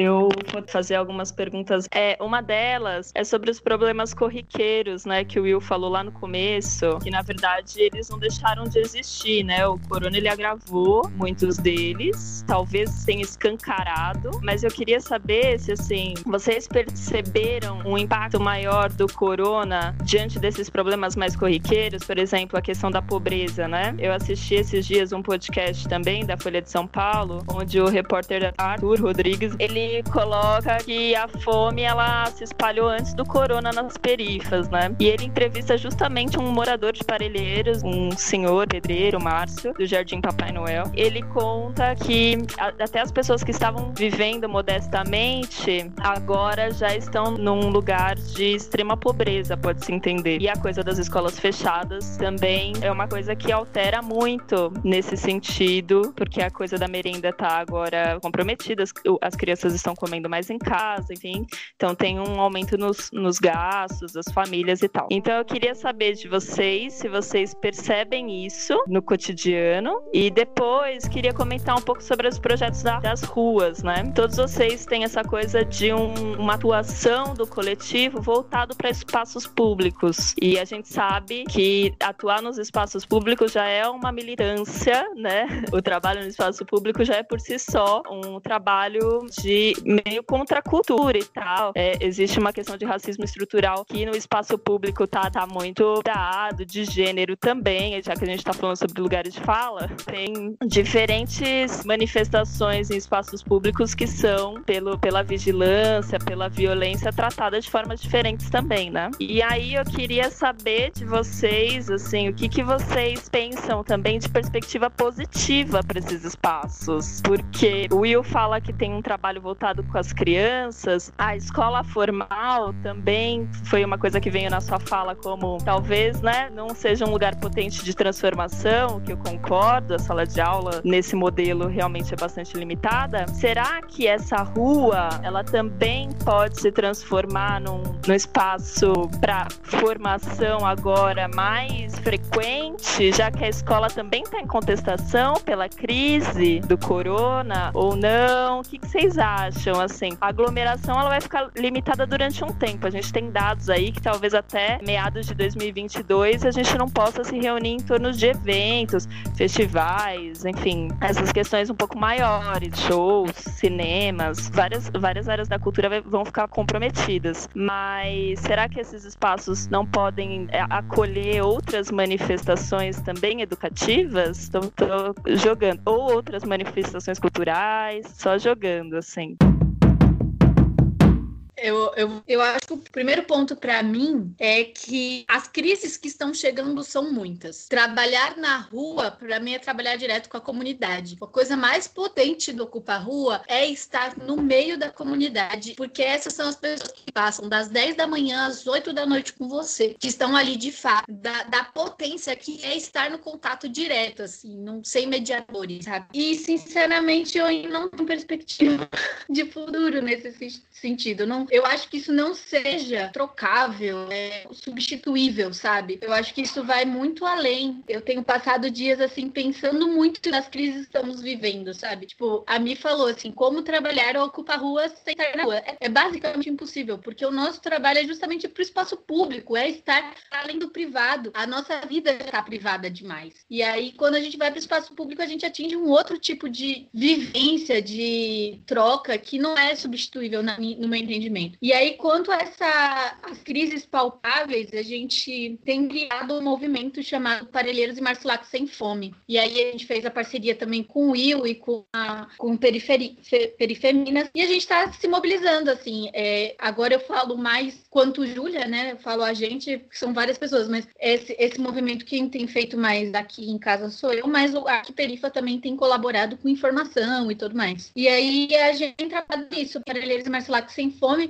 Eu vou fazer algumas perguntas. É, uma delas é sobre os problemas corriqueiros, né, que o Will falou lá no começo, que na verdade eles não deixaram de existir, né? O corona ele agravou muitos deles, talvez tenha escancarado, mas eu queria saber se assim, vocês perceberam um impacto maior do corona diante desses problemas mais corriqueiros, por exemplo, a questão da pobreza, né? Eu assisti esses dias um podcast também da Folha de São Paulo, onde o repórter Arthur Rodrigues, ele coloca que a fome ela se espalhou antes do corona nas perifas, né? E ele entrevista justamente um morador de Parelheiros, um senhor pedreiro, Márcio, do Jardim Papai Noel. Ele conta que até as pessoas que estavam vivendo modestamente agora já estão num lugar de extrema pobreza, pode-se entender. E a coisa das escolas fechadas também é uma coisa que altera muito nesse sentido, porque a coisa da merenda tá agora comprometida, as crianças estão comendo mais em casa, enfim. Então tem um aumento nos, nos gastos das famílias e tal. Então eu queria saber de vocês se vocês percebem isso no cotidiano e depois queria comentar um pouco sobre os projetos da, das ruas, né? Todos vocês têm essa coisa de um, uma atuação do coletivo voltado para espaços públicos e a gente sabe que atuar nos espaços públicos já é uma militância, né? O trabalho no espaço público já é por si só um trabalho de meio contra a cultura e tal. É, existe uma questão de racismo estrutural que no espaço público tá, tá muito dado, de gênero também, já que a gente tá falando sobre lugares de fala. Tem diferentes manifestações em espaços públicos que são, pelo, pela vigilância, pela violência, tratadas de formas diferentes também, né? E aí eu queria saber de vocês, assim, o que, que vocês pensam também de perspectiva positiva para esses espaços. Porque o Will fala que tem um trabalho voltado com as crianças. A escola formal também foi uma coisa que veio na sua fala como talvez, né, não seja um lugar potente de transformação, que eu concordo, a sala de aula nesse modelo realmente é bastante limitada. Será que essa rua, ela também pode se transformar num, num espaço para formação agora mais frequente, já que a escola também está em contestação pela crise do corona ou não? O que, que vocês acham? Acham? Assim, a aglomeração ela vai ficar limitada durante um tempo. A gente tem dados aí que talvez até meados de 2022 a gente não possa se reunir em torno de eventos, festivais, enfim, essas questões um pouco maiores, shows, cinemas, várias, várias áreas da cultura vão ficar comprometidas. Mas será que esses espaços não podem é, acolher outras manifestações também educativas? Estou jogando. Ou outras manifestações culturais, só jogando, assim. Eu, eu, eu acho que o primeiro ponto para mim é que as crises que estão chegando são muitas. Trabalhar na rua, para mim, é trabalhar direto com a comunidade. A coisa mais potente do Ocupa Rua é estar no meio da comunidade, porque essas são as pessoas que passam das 10 da manhã às 8 da noite com você, que estão ali de fato, da, da potência que é estar no contato direto, assim, não sem mediadores, sabe? E, sinceramente, eu não tenho perspectiva de futuro nesse sentido. Não, eu acho que isso não seja trocável, é, substituível, sabe? Eu acho que isso vai muito além. Eu tenho passado dias assim pensando muito nas crises que estamos vivendo, sabe? Tipo, a Mi falou assim, como trabalhar ou ocupar rua sem estar na rua. É, é basicamente impossível, porque o nosso trabalho é justamente para o espaço público, é estar além do privado. A nossa vida está privada demais. E aí, quando a gente vai para o espaço público, a gente atinge um outro tipo de vivência, de troca que não é substituível no meu entendimento. E aí, quanto a essa, as crises palpáveis, a gente tem criado um movimento chamado Parelheiros e Marcelac Sem Fome. E aí a gente fez a parceria também com o Will e com, a, com Periferi, Perifeminas. E a gente está se mobilizando, assim. É, agora eu falo mais quanto Júlia, né? Eu falo a gente, que são várias pessoas, mas esse, esse movimento quem tem feito mais aqui em casa sou eu, mas o Arque Perifa também tem colaborado com informação e tudo mais. E aí a gente tem trabalhado nisso, Parelheiros e Marcelac Sem Fome,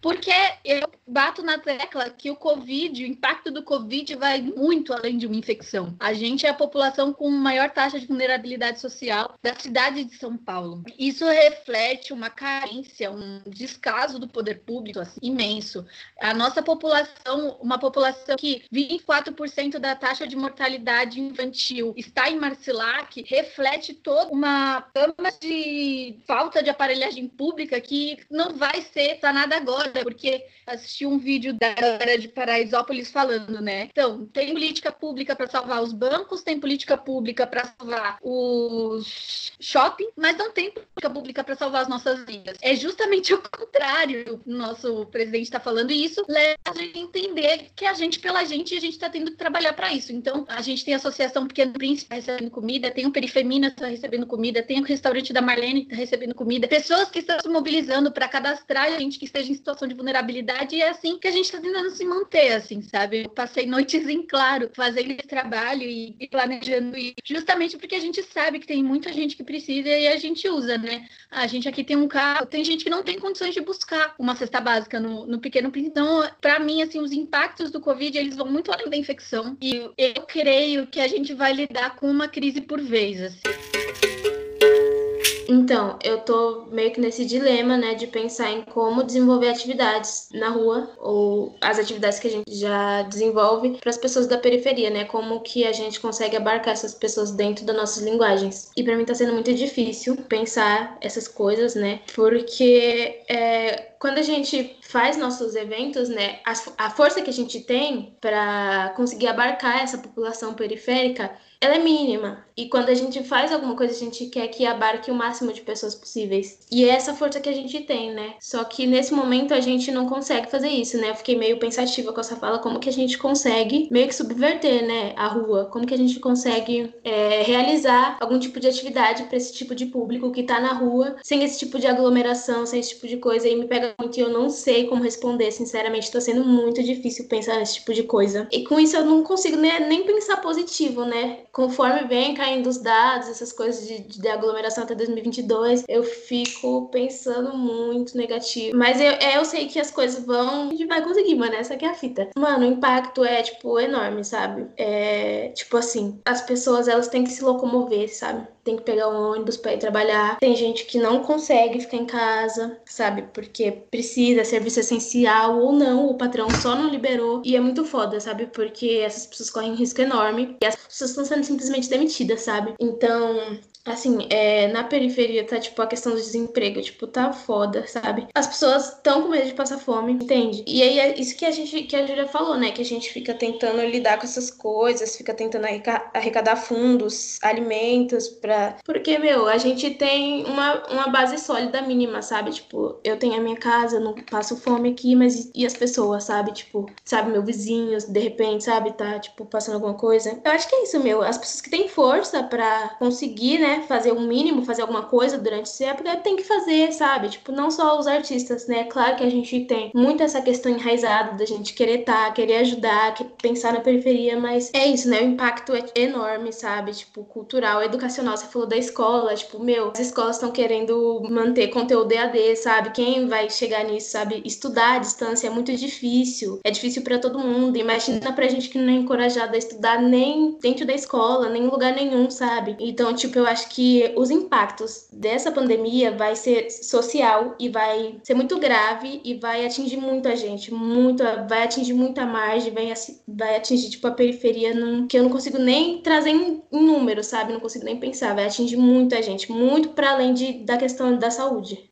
porque eu bato na tecla que o Covid, o impacto do Covid vai muito além de uma infecção. A gente é a população com maior taxa de vulnerabilidade social da cidade de São Paulo. Isso reflete uma carência, um descaso do poder público assim, imenso. A nossa população, uma população que 24% da taxa de mortalidade infantil está em Marcilac, reflete toda uma gama de falta de aparelhagem pública que não vai ser sanada agora porque assisti um vídeo da galera de Paraisópolis falando, né? Então, tem política pública para salvar os bancos, tem política pública para salvar os shopping, mas não tem política pública para salvar as nossas vidas. É justamente o contrário. O nosso presidente está falando e isso leva a gente a entender que a gente, pela gente, a gente está tendo que trabalhar para isso. Então, a gente tem a Associação Pequeno Príncipe recebendo comida, tem o Perifemina está recebendo comida, tem o restaurante da Marlene está recebendo comida, pessoas que estão se mobilizando para cadastrar gente que esteja em situação situação de vulnerabilidade e é assim que a gente está tentando se manter, assim, sabe? Eu passei noites em claro fazendo esse trabalho e, planejando isso, justamente porque a gente sabe que tem muita gente que precisa e a gente usa, né? A gente aqui tem um carro, tem gente que não tem condições de buscar uma cesta básica no, no pequeno então, para mim, assim, os impactos do Covid, eles vão muito além da infecção e eu creio que a gente vai lidar com uma crise por vez, assim. Então, eu tô meio que nesse dilema, né, de pensar em como desenvolver atividades na rua ou as atividades que a gente já desenvolve para as pessoas da periferia, né? Como que a gente consegue abarcar essas pessoas dentro das nossas linguagens. E para mim tá sendo muito difícil pensar essas coisas, né? Porque é, quando a gente faz nossos eventos, né, a, a força que a gente tem para conseguir abarcar essa população periférica ela é mínima. E quando a gente faz alguma coisa, a gente quer que abarque o máximo de pessoas possíveis. E é essa força que a gente tem, né? Só que nesse momento a gente não consegue fazer isso, né? Eu fiquei meio pensativa com essa fala, como que a gente consegue meio que subverter, né, a rua? Como que a gente consegue é, realizar algum tipo de atividade para esse tipo de público que tá na rua, sem esse tipo de aglomeração, sem esse tipo de coisa. E me pega muito e eu não sei como responder, sinceramente. Tá sendo muito difícil pensar nesse tipo de coisa. E com isso eu não consigo nem, nem pensar positivo, né? Conforme vem caindo os dados, essas coisas de, de aglomeração até 2022, eu fico pensando muito negativo. Mas eu, é, eu sei que as coisas vão. A gente vai conseguir, mano. Essa aqui é a fita. Mano, o impacto é, tipo, enorme, sabe? É, tipo assim, as pessoas elas têm que se locomover, sabe? Tem que pegar um ônibus para ir trabalhar. Tem gente que não consegue ficar em casa, sabe? Porque precisa, serviço essencial ou não, o patrão só não liberou. E é muito foda, sabe? Porque essas pessoas correm um risco enorme. E as pessoas estão sendo simplesmente demitidas, sabe? Então, Assim, é, na periferia tá, tipo, a questão do desemprego, tipo, tá foda, sabe? As pessoas estão com medo de passar fome, entende? E aí é isso que a gente, que a Júlia falou, né? Que a gente fica tentando lidar com essas coisas, fica tentando arrecadar fundos, alimentos pra. Porque, meu, a gente tem uma, uma base sólida mínima, sabe? Tipo, eu tenho a minha casa, não passo fome aqui, mas e as pessoas, sabe? Tipo, sabe, meu vizinho, de repente, sabe, tá, tipo, passando alguma coisa. Eu acho que é isso, meu. As pessoas que têm força para conseguir, né, fazer o um mínimo, fazer alguma coisa durante essa época, tem que fazer, sabe? Tipo, não só os artistas, né? Claro que a gente tem muito essa questão enraizada da gente querer estar, tá, querer ajudar, pensar na periferia, mas é isso, né? O impacto é enorme, sabe? Tipo, cultural, educacional. Você falou da escola, tipo, meu, as escolas estão querendo manter conteúdo EAD, sabe? Quem vai chegar nisso, sabe? Estudar à distância é muito difícil. É difícil para todo mundo. Imagina pra gente que não é encorajado a estudar nem dentro da escola, nem em lugar nenhum, sabe? Então, tipo, eu acho que os impactos dessa pandemia vai ser social e vai ser muito grave e vai atingir muito a gente, muito, vai atingir muita margem, vai, vai atingir, tipo, a periferia num, que eu não consigo nem trazer em, em números, sabe? Não consigo nem pensar, vai atingir muita gente, muito para além de, da questão da saúde.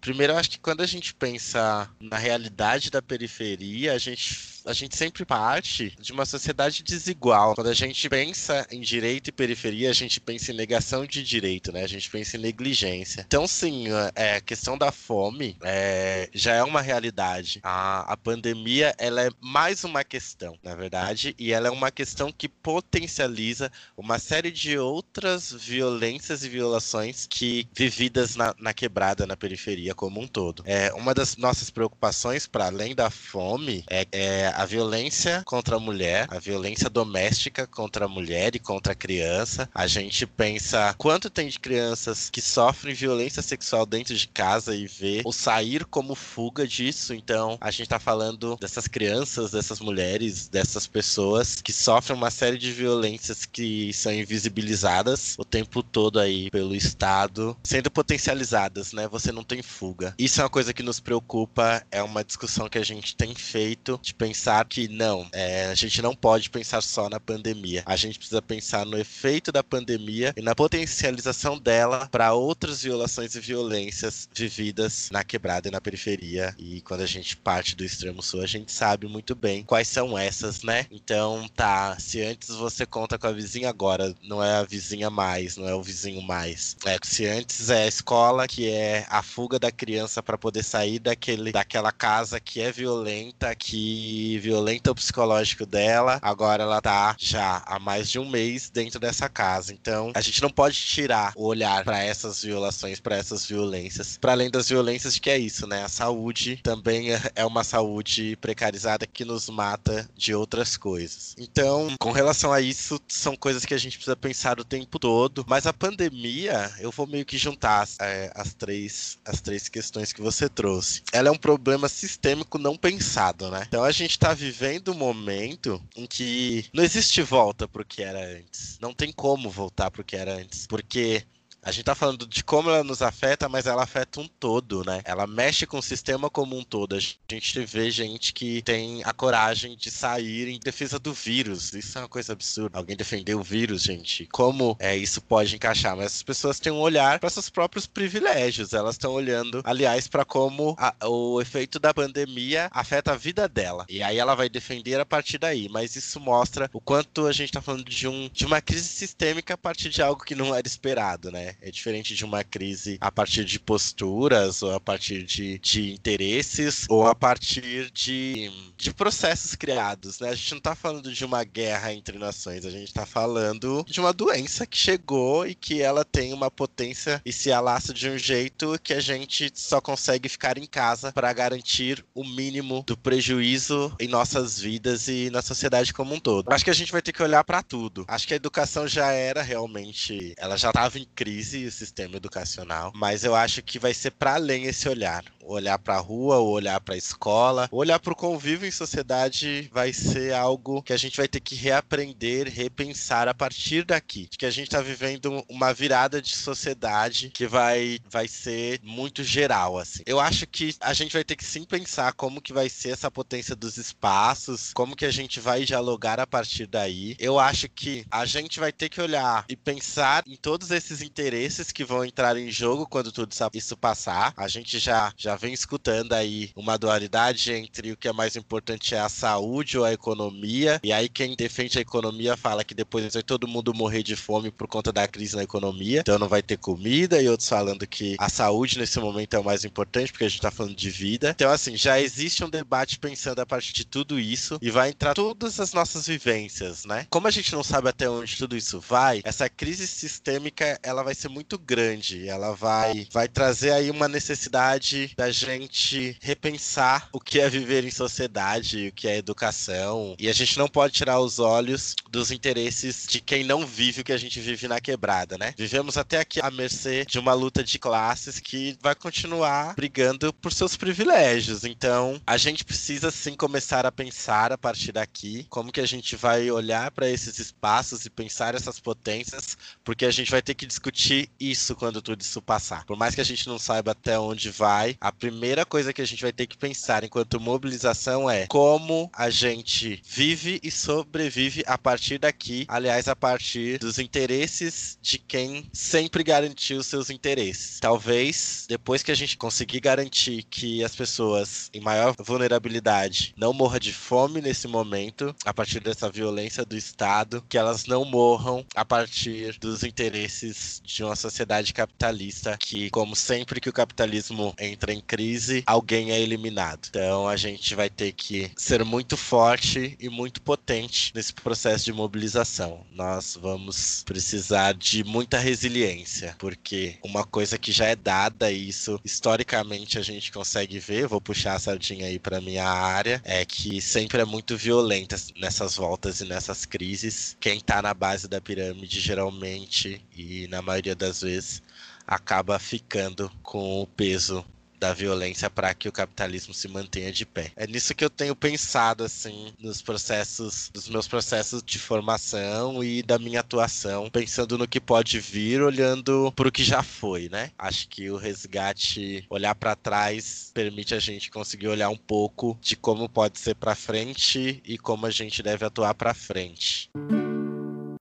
Primeiro, eu acho que quando a gente pensa na realidade da periferia, a gente a gente sempre parte de uma sociedade desigual. Quando a gente pensa em direito e periferia, a gente pensa em negação de direito, né? A gente pensa em negligência. Então, sim, é, a questão da fome é, já é uma realidade. A, a pandemia, ela é mais uma questão, na verdade, e ela é uma questão que potencializa uma série de outras violências e violações que vividas na, na quebrada, na periferia como um todo. É, uma das nossas preocupações, para além da fome, é, é a violência contra a mulher, a violência doméstica contra a mulher e contra a criança. A gente pensa quanto tem de crianças que sofrem violência sexual dentro de casa e vê o sair como fuga disso. Então, a gente tá falando dessas crianças, dessas mulheres, dessas pessoas que sofrem uma série de violências que são invisibilizadas o tempo todo aí pelo Estado, sendo potencializadas, né? Você não tem fuga. Isso é uma coisa que nos preocupa, é uma discussão que a gente tem feito de pensar pensar que não, é, a gente não pode pensar só na pandemia. A gente precisa pensar no efeito da pandemia e na potencialização dela para outras violações e violências vividas na quebrada e na periferia. E quando a gente parte do extremo sul, a gente sabe muito bem quais são essas, né? Então, tá, se antes você conta com a vizinha, agora não é a vizinha mais, não é o vizinho mais. É, se antes é a escola que é a fuga da criança para poder sair daquele, daquela casa que é violenta, que violenta o psicológico dela. Agora ela tá já há mais de um mês dentro dessa casa. Então a gente não pode tirar o olhar para essas violações, para essas violências. Para além das violências, que é isso, né? A saúde também é, é uma saúde precarizada que nos mata de outras coisas. Então, com relação a isso, são coisas que a gente precisa pensar o tempo todo. Mas a pandemia, eu vou meio que juntar é, as três as três questões que você trouxe. Ela é um problema sistêmico não pensado, né? Então a gente tá tá vivendo um momento em que não existe volta pro que era antes. Não tem como voltar pro que era antes. Porque a gente tá falando de como ela nos afeta, mas ela afeta um todo, né? Ela mexe com o sistema como um todo. A gente vê gente que tem a coragem de sair em defesa do vírus. Isso é uma coisa absurda. Alguém defender o vírus, gente. Como é isso pode encaixar? Mas as pessoas têm um olhar para seus próprios privilégios. Elas estão olhando, aliás, para como a, o efeito da pandemia afeta a vida dela. E aí ela vai defender a partir daí. Mas isso mostra o quanto a gente tá falando de, um, de uma crise sistêmica a partir de algo que não era esperado, né? É diferente de uma crise a partir de posturas, ou a partir de, de interesses, ou a partir de, de processos criados, né? A gente não tá falando de uma guerra entre nações, a gente tá falando de uma doença que chegou e que ela tem uma potência e se alastra de um jeito que a gente só consegue ficar em casa para garantir o mínimo do prejuízo em nossas vidas e na sociedade como um todo. Acho que a gente vai ter que olhar para tudo. Acho que a educação já era realmente, ela já estava em crise crise o sistema educacional, mas eu acho que vai ser para além esse olhar. Olhar para a rua, olhar para a escola, olhar para o convívio em sociedade vai ser algo que a gente vai ter que reaprender, repensar a partir daqui. Que a gente está vivendo uma virada de sociedade que vai, vai ser muito geral, assim. Eu acho que a gente vai ter que sim pensar como que vai ser essa potência dos espaços, como que a gente vai dialogar a partir daí. Eu acho que a gente vai ter que olhar e pensar em todos esses interesses que vão entrar em jogo quando tudo isso passar. A gente já, já vem escutando aí uma dualidade entre o que é mais importante é a saúde ou a economia. E aí quem defende a economia fala que depois vai todo mundo morrer de fome por conta da crise na economia, então não vai ter comida, e outros falando que a saúde nesse momento é o mais importante, porque a gente tá falando de vida. Então, assim, já existe um debate pensando a partir de tudo isso e vai entrar todas as nossas vivências, né? Como a gente não sabe até onde tudo isso vai, essa crise sistêmica ela vai ser muito grande, ela vai, vai trazer aí uma necessidade da gente repensar o que é viver em sociedade, o que é educação, e a gente não pode tirar os olhos dos interesses de quem não vive o que a gente vive na quebrada, né? Vivemos até aqui à mercê de uma luta de classes que vai continuar brigando por seus privilégios. Então, a gente precisa sim começar a pensar a partir daqui como que a gente vai olhar para esses espaços e pensar essas potências, porque a gente vai ter que discutir isso quando tudo isso passar. Por mais que a gente não saiba até onde vai, a primeira coisa que a gente vai ter que pensar enquanto mobilização é como a gente vive e sobrevive a partir daqui, aliás, a partir dos interesses de quem sempre garantiu seus interesses. Talvez depois que a gente conseguir garantir que as pessoas em maior vulnerabilidade não morram de fome nesse momento, a partir dessa violência do Estado, que elas não morram a partir dos interesses de uma sociedade capitalista que, como sempre que o capitalismo entra em crise, alguém é eliminado. Então a gente vai ter que ser muito forte e muito potente nesse processo de mobilização. Nós vamos precisar de muita resiliência, porque uma coisa que já é dada, e isso historicamente a gente consegue ver, vou puxar a sardinha aí para minha área, é que sempre é muito violenta nessas voltas e nessas crises. Quem tá na base da pirâmide geralmente e na maioria das vezes acaba ficando com o peso da violência para que o capitalismo se mantenha de pé. É nisso que eu tenho pensado assim nos processos, dos meus processos de formação e da minha atuação, pensando no que pode vir, olhando para o que já foi, né? Acho que o resgate, olhar para trás, permite a gente conseguir olhar um pouco de como pode ser para frente e como a gente deve atuar para frente.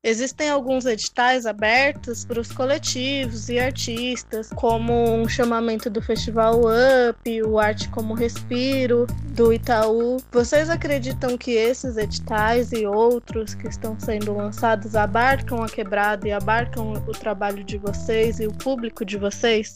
Existem alguns editais abertos para os coletivos e artistas, como um chamamento do Festival Up, o Arte como Respiro, do Itaú. Vocês acreditam que esses editais e outros que estão sendo lançados abarcam a quebrada e abarcam o trabalho de vocês e o público de vocês?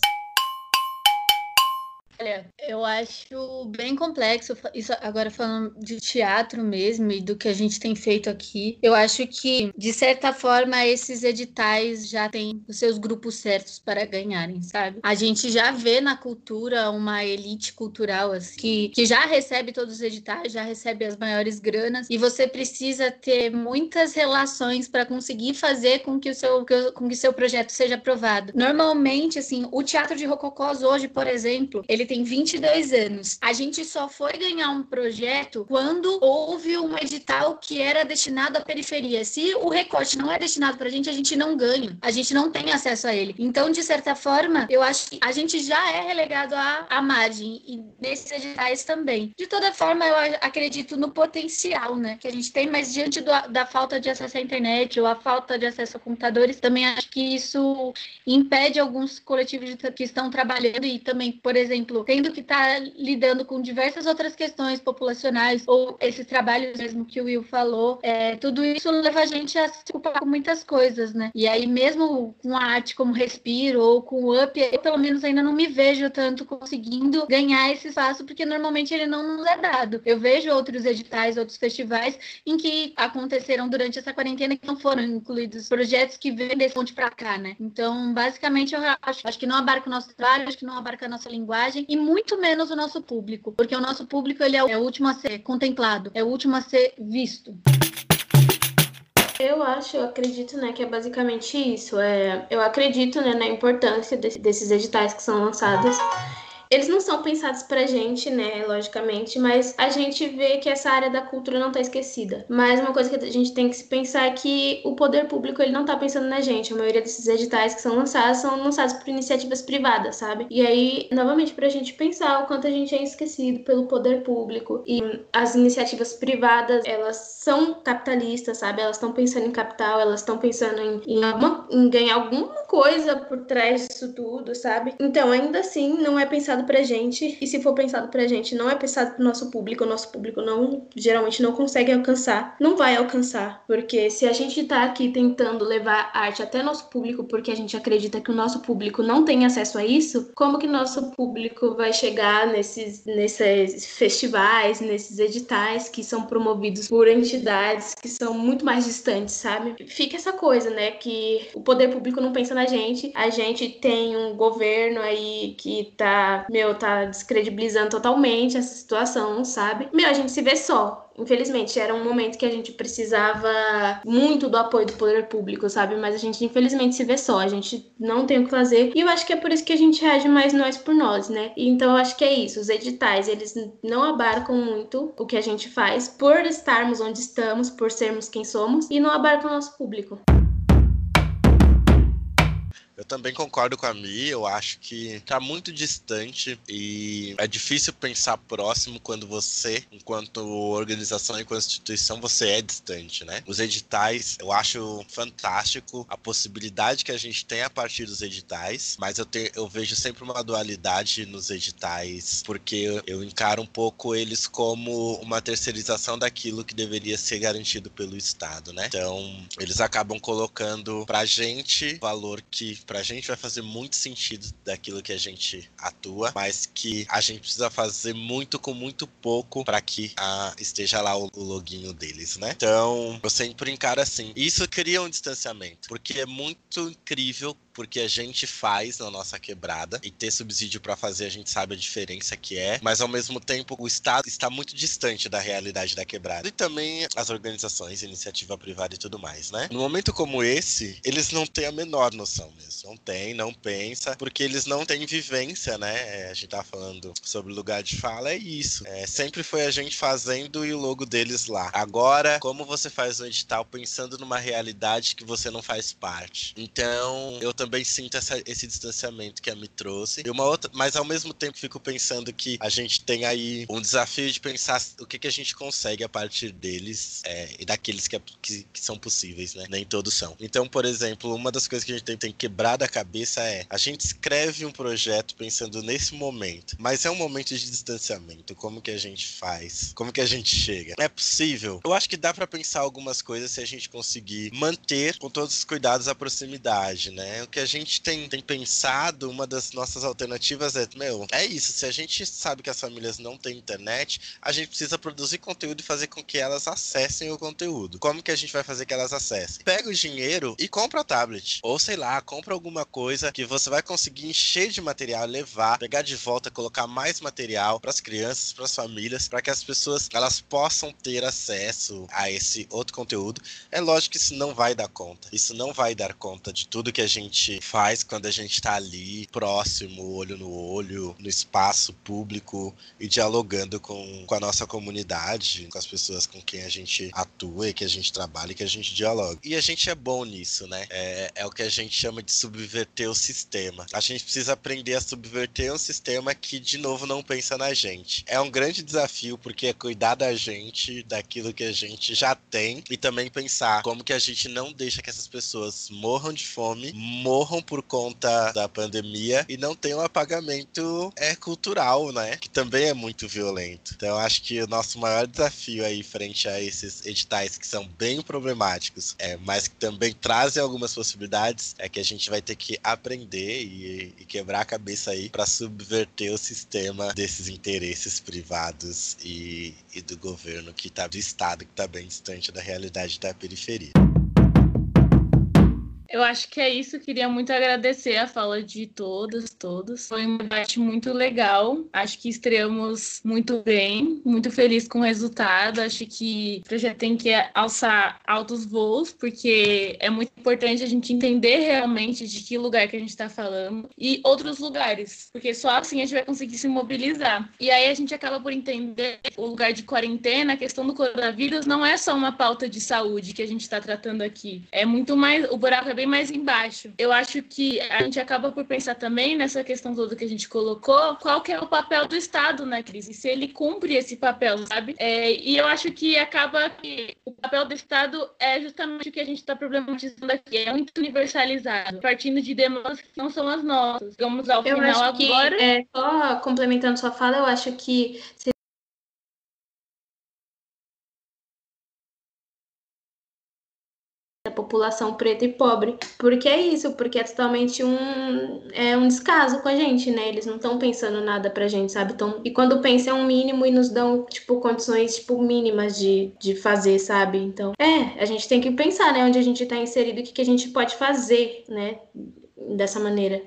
Olha, eu acho bem complexo, isso agora falando de teatro mesmo e do que a gente tem feito aqui. Eu acho que, de certa forma, esses editais já têm os seus grupos certos para ganharem, sabe? A gente já vê na cultura uma elite cultural assim, que, que já recebe todos os editais, já recebe as maiores granas, e você precisa ter muitas relações para conseguir fazer com que o seu, com que seu projeto seja aprovado. Normalmente, assim, o teatro de Rococós hoje, por exemplo, ele tem 22 anos. A gente só foi ganhar um projeto quando houve um edital que era destinado à periferia. Se o recorte não é destinado para a gente, a gente não ganha. A gente não tem acesso a ele. Então, de certa forma, eu acho que a gente já é relegado à, à margem e nesses editais também. De toda forma, eu acredito no potencial, né, que a gente tem, mas diante do, da falta de acesso à internet ou a falta de acesso a computadores, também acho que isso impede alguns coletivos que estão trabalhando e também, por exemplo, tendo que estar tá lidando com diversas outras questões populacionais ou esses trabalhos mesmo que o Will falou, é, tudo isso leva a gente a se ocupar com muitas coisas, né? E aí mesmo com a arte como Respiro ou com o Up, eu pelo menos ainda não me vejo tanto conseguindo ganhar esse espaço, porque normalmente ele não nos é dado. Eu vejo outros editais, outros festivais em que aconteceram durante essa quarentena que não foram incluídos projetos que vêm desse ponte para cá, né? Então, basicamente, eu acho, acho que não abarca o nosso trabalho, acho que não abarca a nossa linguagem e muito menos o nosso público, porque o nosso público ele é o último a ser contemplado, é o último a ser visto. Eu acho, eu acredito, né, que é basicamente isso. É, eu acredito, né, na importância desse- desses editais que são lançados. Eles não são pensados pra gente, né, logicamente, mas a gente vê que essa área da cultura não tá esquecida. Mas uma coisa que a gente tem que se pensar é que o poder público, ele não tá pensando na gente. A maioria desses editais que são lançados são lançados por iniciativas privadas, sabe? E aí, novamente, pra gente pensar o quanto a gente é esquecido pelo poder público. E as iniciativas privadas, elas são capitalistas, sabe? Elas estão pensando em capital, elas estão pensando em, em, alguma- em ganhar alguma coisa por trás disso tudo, sabe? Então, ainda assim, não é pensado pra gente. E se for pensado pra gente, não é pensado pro nosso público. O nosso público não, geralmente não consegue alcançar. Não vai alcançar. Porque se a gente tá aqui tentando levar arte até nosso público, porque a gente acredita que o nosso público não tem acesso a isso, como que nosso público vai chegar nesses, nesses festivais, nesses editais que são promovidos por entidades que são muito mais distantes, sabe? Fica essa coisa, né? Que o poder público não pensa na gente. A gente tem um governo aí que tá, meu, tá descredibilizando totalmente essa situação, sabe? Meu, a gente se vê só. Infelizmente, era um momento que a gente precisava muito do apoio do poder público, sabe? Mas a gente, infelizmente, se vê só. A gente não tem o que fazer. E eu acho que é por isso que a gente reage mais nós por nós, né? Então, eu acho que é isso. Os editais, eles não abarcam muito o que a gente faz por estarmos onde estamos, por sermos quem somos, e não abarcam o nosso público. Eu também concordo com a Mi, eu acho que tá muito distante e é difícil pensar próximo quando você, enquanto organização e enquanto instituição, você é distante, né? Os editais, eu acho fantástico a possibilidade que a gente tem a partir dos editais, mas eu, eu vejo sempre uma dualidade nos editais, porque eu encaro um pouco eles como uma terceirização daquilo que deveria ser garantido pelo Estado, né? Então, eles acabam colocando pra gente valor que pra gente vai fazer muito sentido daquilo que a gente atua, mas que a gente precisa fazer muito com muito pouco pra que ah, esteja lá o, o loginho deles, né? Então, eu sempre encaro assim. Isso cria um distanciamento, porque é muito incrível porque a gente faz na nossa quebrada e ter subsídio pra fazer a gente sabe a diferença que é, mas ao mesmo tempo o Estado está muito distante da realidade da quebrada e também as organizações, iniciativa privada e tudo mais, né? No momento como esse, eles não têm a menor noção mesmo, não tem, não pensa, porque eles não têm vivência, né? É, A gente tá falando sobre lugar de fala, é isso. É, sempre foi a gente fazendo e o logo deles lá. Agora, como você faz um edital pensando numa realidade que você não faz parte? Então, eu também sinto essa- esse distanciamento que a me trouxe. E uma outra, mas ao mesmo tempo fico pensando que a gente tem aí um desafio de pensar o que, que a gente consegue a partir deles é, e daqueles que, é- que- que são possíveis, né? Nem todos são. Então, por exemplo, uma das coisas que a gente tem, tem quebrado a cabeça é a gente escreve um projeto pensando nesse momento, mas é um momento de distanciamento. Como que a gente faz? Como que a gente chega? É possível? Eu acho que dá pra pensar algumas coisas se a gente conseguir manter com todos os cuidados a proximidade, né? Que a gente tem, tem pensado, uma das nossas alternativas é, meu, é isso. Se a gente sabe que as famílias não têm internet, a gente precisa produzir conteúdo e fazer com que elas acessem o conteúdo. Como que a gente vai fazer que elas acessem? Pega o dinheiro e compra o tablet. Ou sei lá, compra alguma coisa que você vai conseguir encher de material, levar, pegar de volta, colocar mais material para as crianças, para as famílias, para que as pessoas elas possam ter acesso a esse outro conteúdo. É lógico que isso não vai dar conta. Isso não vai dar conta de tudo que a gente faz quando a gente tá ali próximo, olho no olho, no espaço público e dialogando com, com a nossa comunidade, com as pessoas com quem a gente atua e que a gente trabalha e que a gente dialoga. E a gente é bom nisso, né? É, é o que a gente chama de subverter o sistema. A gente precisa aprender a subverter um sistema que, de novo, não pensa na gente. É um grande desafio porque é cuidar da gente, daquilo que a gente já tem e também pensar como que a gente não deixa que essas pessoas morram de fome, por conta da pandemia e não tenham apagamento é cultural, né? Que também é muito violento. Então, acho que o nosso maior desafio aí frente a esses editais que são bem problemáticos, é, mas que também trazem algumas possibilidades, é que a gente vai ter que aprender e, e quebrar a cabeça aí para subverter o sistema desses interesses privados e, e do governo que tá do estado que tá bem distante da realidade da periferia. Eu acho que é isso. Queria muito agradecer a fala de todas, todos. Foi um debate muito legal. Acho que estreamos muito bem, muito feliz com o resultado. Acho que o projeto tem que alçar altos voos, porque é muito importante a gente entender realmente de que lugar que a gente está falando e outros lugares, porque só assim a gente vai conseguir se mobilizar. E aí a gente acaba por entender o lugar de quarentena, a questão do coronavírus não é só uma pauta de saúde que a gente está tratando aqui. É muito mais, o buraco é bem mais embaixo. Eu acho que a gente acaba por pensar também nessa questão toda que a gente colocou, qual que é o papel do Estado na crise, se ele cumpre esse papel, sabe? É, e eu acho que acaba que o papel do Estado é justamente o que a gente está problematizando aqui, é muito universalizado, partindo de demandas que não são as nossas. Vamos ao Eu final acho que, agora. é, só complementando sua fala, eu acho que população preta e pobre. Porque é isso, porque é totalmente um, é um descaso com a gente, né? Eles não estão pensando nada pra gente, sabe? Então, e quando pensam é um mínimo e nos dão, tipo, condições, tipo, mínimas de, de fazer, sabe? Então, é, a gente tem que pensar, né? Onde a gente tá inserido o que, que a gente pode fazer, né? Dessa maneira.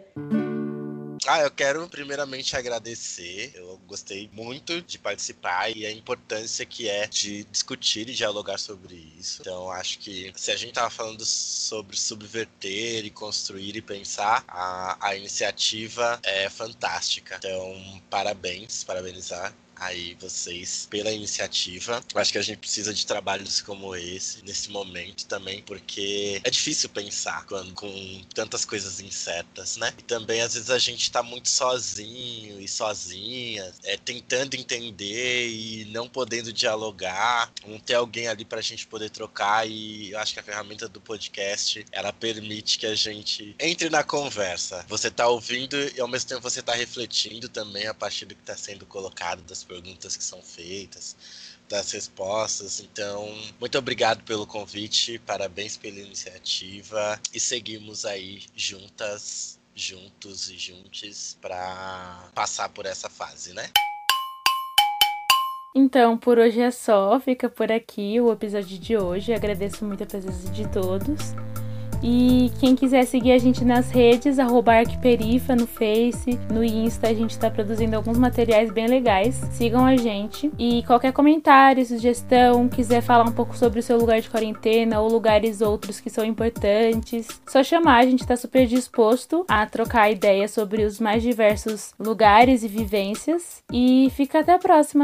Ah, eu quero primeiramente agradecer. Eu gostei muito de participar e a importância que é de discutir e dialogar sobre isso. Então, acho que se a gente tava falando sobre subverter e construir e pensar, a, a iniciativa é fantástica. Então, parabéns, parabenizar aí vocês pela iniciativa. Acho que a gente precisa de trabalhos como esse nesse momento também, porque é difícil pensar quando, com tantas coisas incertas, né? E também às vezes a gente tá muito sozinho e sozinha, é, tentando entender e não podendo dialogar, não ter alguém ali pra gente poder trocar e eu acho que a ferramenta do podcast, ela permite que a gente entre na conversa. Você tá ouvindo e ao mesmo tempo você tá refletindo também a partir do que tá sendo colocado, das perguntas que são feitas, das respostas. Então, muito obrigado pelo convite, parabéns pela iniciativa e seguimos aí juntas, juntos e juntes para passar por essa fase, né? Então, por hoje é só. Fica por aqui o episódio de hoje. Agradeço muito a presença de todos. E quem quiser seguir a gente nas redes, arroba Arquiperifa no Face, no Insta, a gente tá produzindo alguns materiais bem legais. Sigam a gente. E qualquer comentário, sugestão, quiser falar um pouco sobre o seu lugar de quarentena ou lugares outros que são importantes, só chamar, a gente tá super disposto a trocar ideias sobre os mais diversos lugares e vivências. E fica até a próxima!